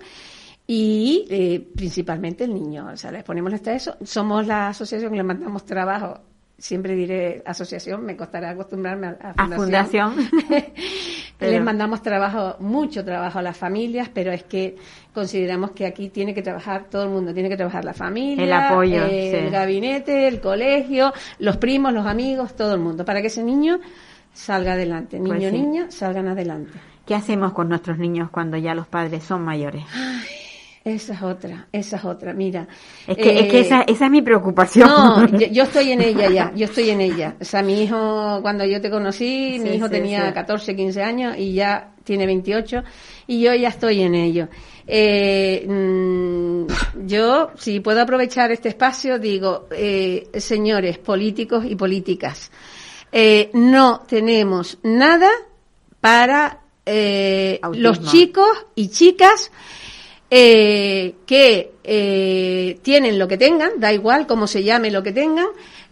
y eh, principalmente el niño. O sea, les ponemos hasta eso. Somos la asociación que le mandamos trabajo. Siempre diré asociación, me costará acostumbrarme a, A fundación. Pero- Les mandamos trabajo, mucho trabajo a las familias, pero es que consideramos que aquí tiene que trabajar todo el mundo, tiene que trabajar la familia, El apoyo, eh, sí. el gabinete, el colegio, los primos, los amigos, todo el mundo, para que ese niño salga adelante, niño, Pues sí. niña, salgan adelante. ¿Qué hacemos con nuestros niños cuando ya los padres son mayores? Esa es otra, esa es otra. Mira, Es que, es que eh, esa, esa es mi preocupación. No, yo, yo estoy en ella ya, yo estoy en ella. O sea, mi hijo, cuando yo te conocí, mi hijo sí, tenía sí. 14, 15 años y ya tiene 28 y yo ya estoy en ello. Eh, mm, yo, si puedo aprovechar este espacio, digo, eh, señores políticos y políticas, eh, no tenemos nada para eh, los chicos y chicas eh, que eh, tienen lo que tengan, da igual cómo se llame lo que tengan,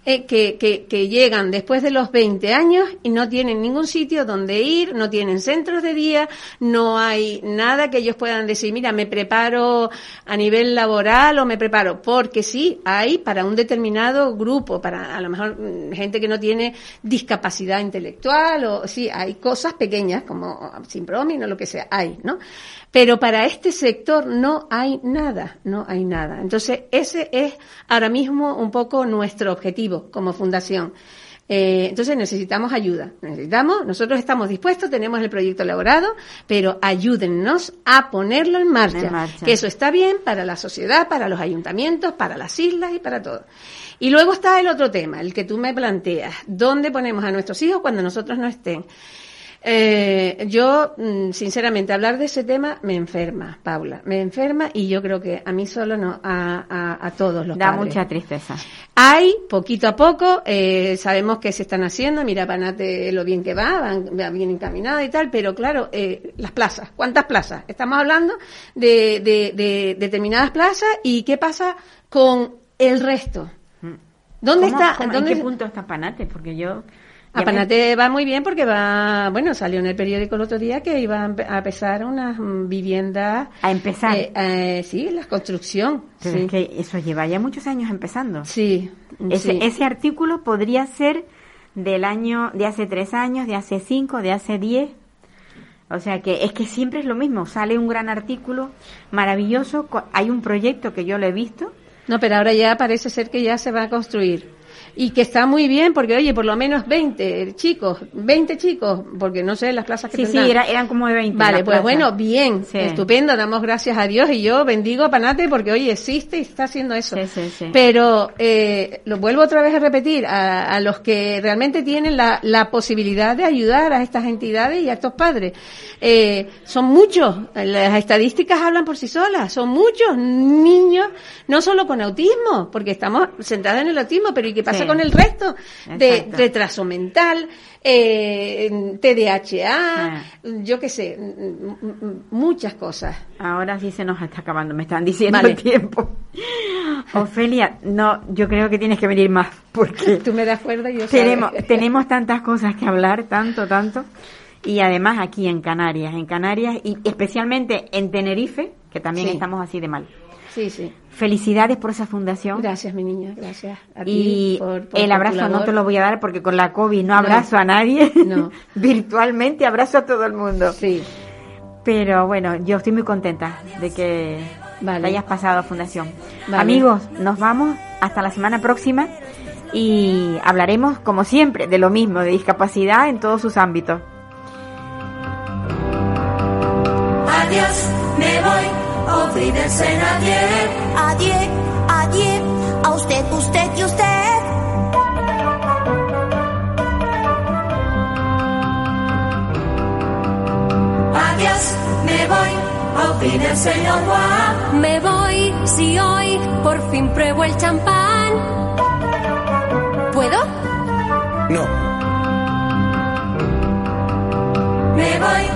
eh, que, que, que llegan después de los 20 años y no tienen ningún sitio donde ir, no tienen centros de día, no hay nada que ellos puedan decir, mira, me preparo a nivel laboral o me preparo, porque sí, hay para un determinado grupo, para a lo mejor mm, gente que no tiene discapacidad intelectual o sí, hay cosas pequeñas como sin o lo que sea, hay, ¿no? Pero para este sector no hay nada, no hay nada. Entonces, ese es ahora mismo un poco nuestro objetivo como fundación. Eh, entonces necesitamos ayuda. Necesitamos, nosotros estamos dispuestos, tenemos el proyecto elaborado, pero ayúdennos a ponerlo en marcha. En marcha. Que eso está bien para la sociedad, para los ayuntamientos, para las islas y para todo. Y luego está el otro tema, el que tú me planteas. ¿Dónde ponemos a nuestros hijos cuando nosotros no estén? Eh, yo, mm, sinceramente, hablar de ese tema me enferma, Paula. Me enferma y yo creo que a mí solo no, a, a, a todos los Da padres. mucha tristeza. Hay, poquito a poco, eh, sabemos que se están haciendo, mira Panate lo bien que va, van, va bien encaminada y tal, pero claro, eh, las plazas, ¿cuántas plazas? Estamos hablando de, de, de determinadas plazas y qué pasa con el resto. ¿Dónde ¿Cómo- está? cómo- dónde- ¿En qué punto está Panate? Porque yo... a ya me- Panate va muy bien porque va, bueno, salió en el periódico el otro día que iba a empe- a empezar unas mm, viviendas. A empezar. eh, eh, sí, la construcción. Pero sí. es que eso lleva ya muchos años empezando. sí, Ese, sí. ese artículo podría ser del año, de hace tres años, de hace cinco, de hace diez. O sea que es que siempre es lo mismo. Sale un gran artículo maravilloso. Hay un proyecto que yo lo he visto. No, pero ahora ya parece ser que ya se va a construir. Y que está muy bien porque, oye, por lo menos 20 chicos, 20 chicos, porque no sé las plazas que Sí, sí, era- eran como de 20. Vale, pues plaza. bueno, bien, Sí. estupendo, damos gracias a Dios y yo bendigo a Panate porque, oye, existe y está haciendo eso. Sí, sí, sí. Pero eh, lo vuelvo otra vez a repetir, a, a los que realmente tienen la, la posibilidad de ayudar a estas entidades y a estos padres. Eh, son muchos, las estadísticas hablan por sí solas, son muchos niños, no solo con autismo, porque estamos centrados en el autismo, pero ¿y qué pasa Con el resto? De Exacto. retraso mental, eh, TDAH, Ah. yo qué sé, muchas cosas. Ahora sí se nos está acabando, me están diciendo Vale. el tiempo. Ofelia, no, yo creo que tienes que venir más, porque Tú me das cuerda y yo tenemos, sabes. tenemos tantas cosas que hablar, tanto, tanto. Y además aquí en Canarias, en Canarias y especialmente en Tenerife, que también Sí. estamos así de mal. Sí, sí. Felicidades por esa fundación. Gracias, mi niña, gracias a ti. Y por- por el abrazo no te lo voy a dar porque con la COVID no abrazo a nadie. No. Virtualmente abrazo a todo el mundo. Sí, Pero bueno, yo estoy muy contenta de que Vale. te hayas pasado a Fundación. Vale. Amigos, nos vamos hasta la semana próxima y hablaremos, como siempre, de lo mismo, de discapacidad en todos sus ámbitos. Adiós, me voy, au fidelsen adieu, adieu, adieu. nadie, a usted, usted y usted. Adiós, me voy, a el señor Juan. Me voy si hoy por fin pruebo el champán. ¿Puedo? No. Me voy,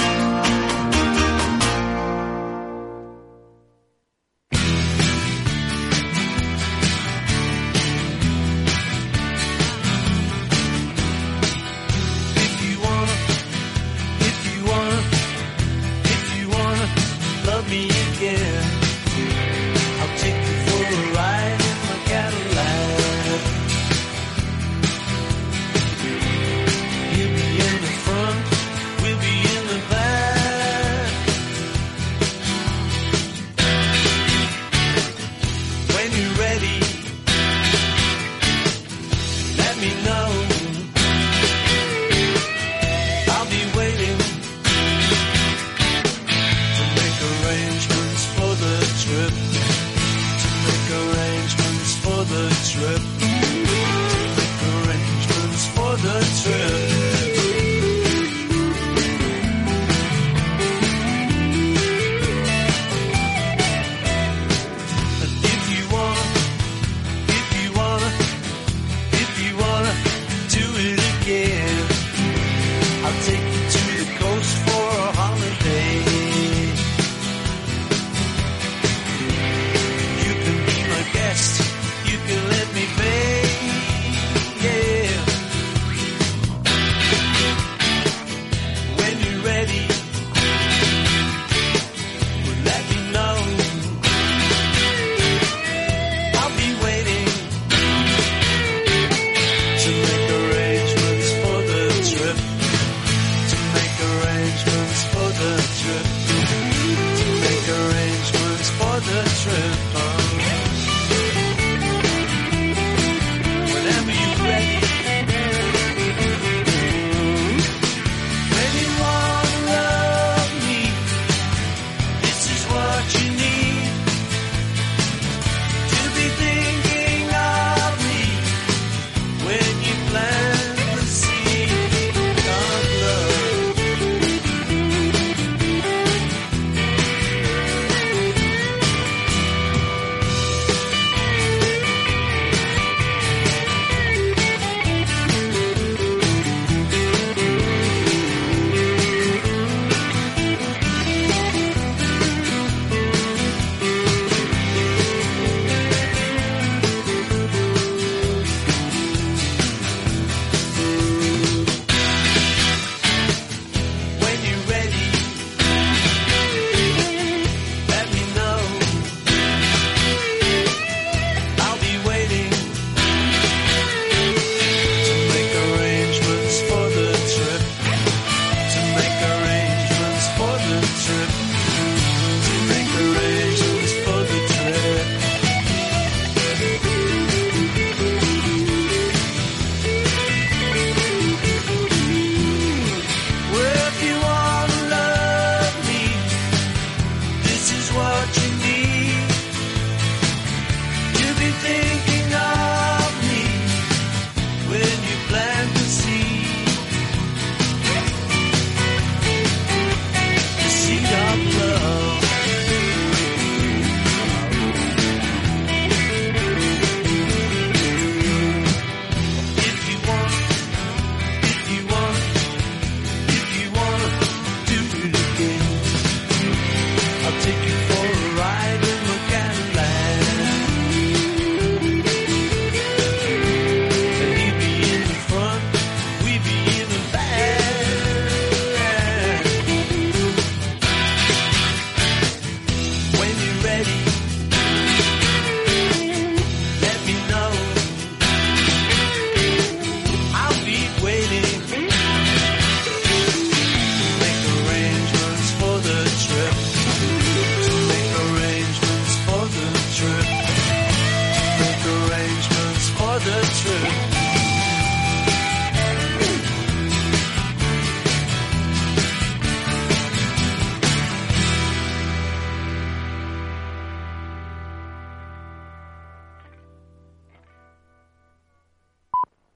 the trip.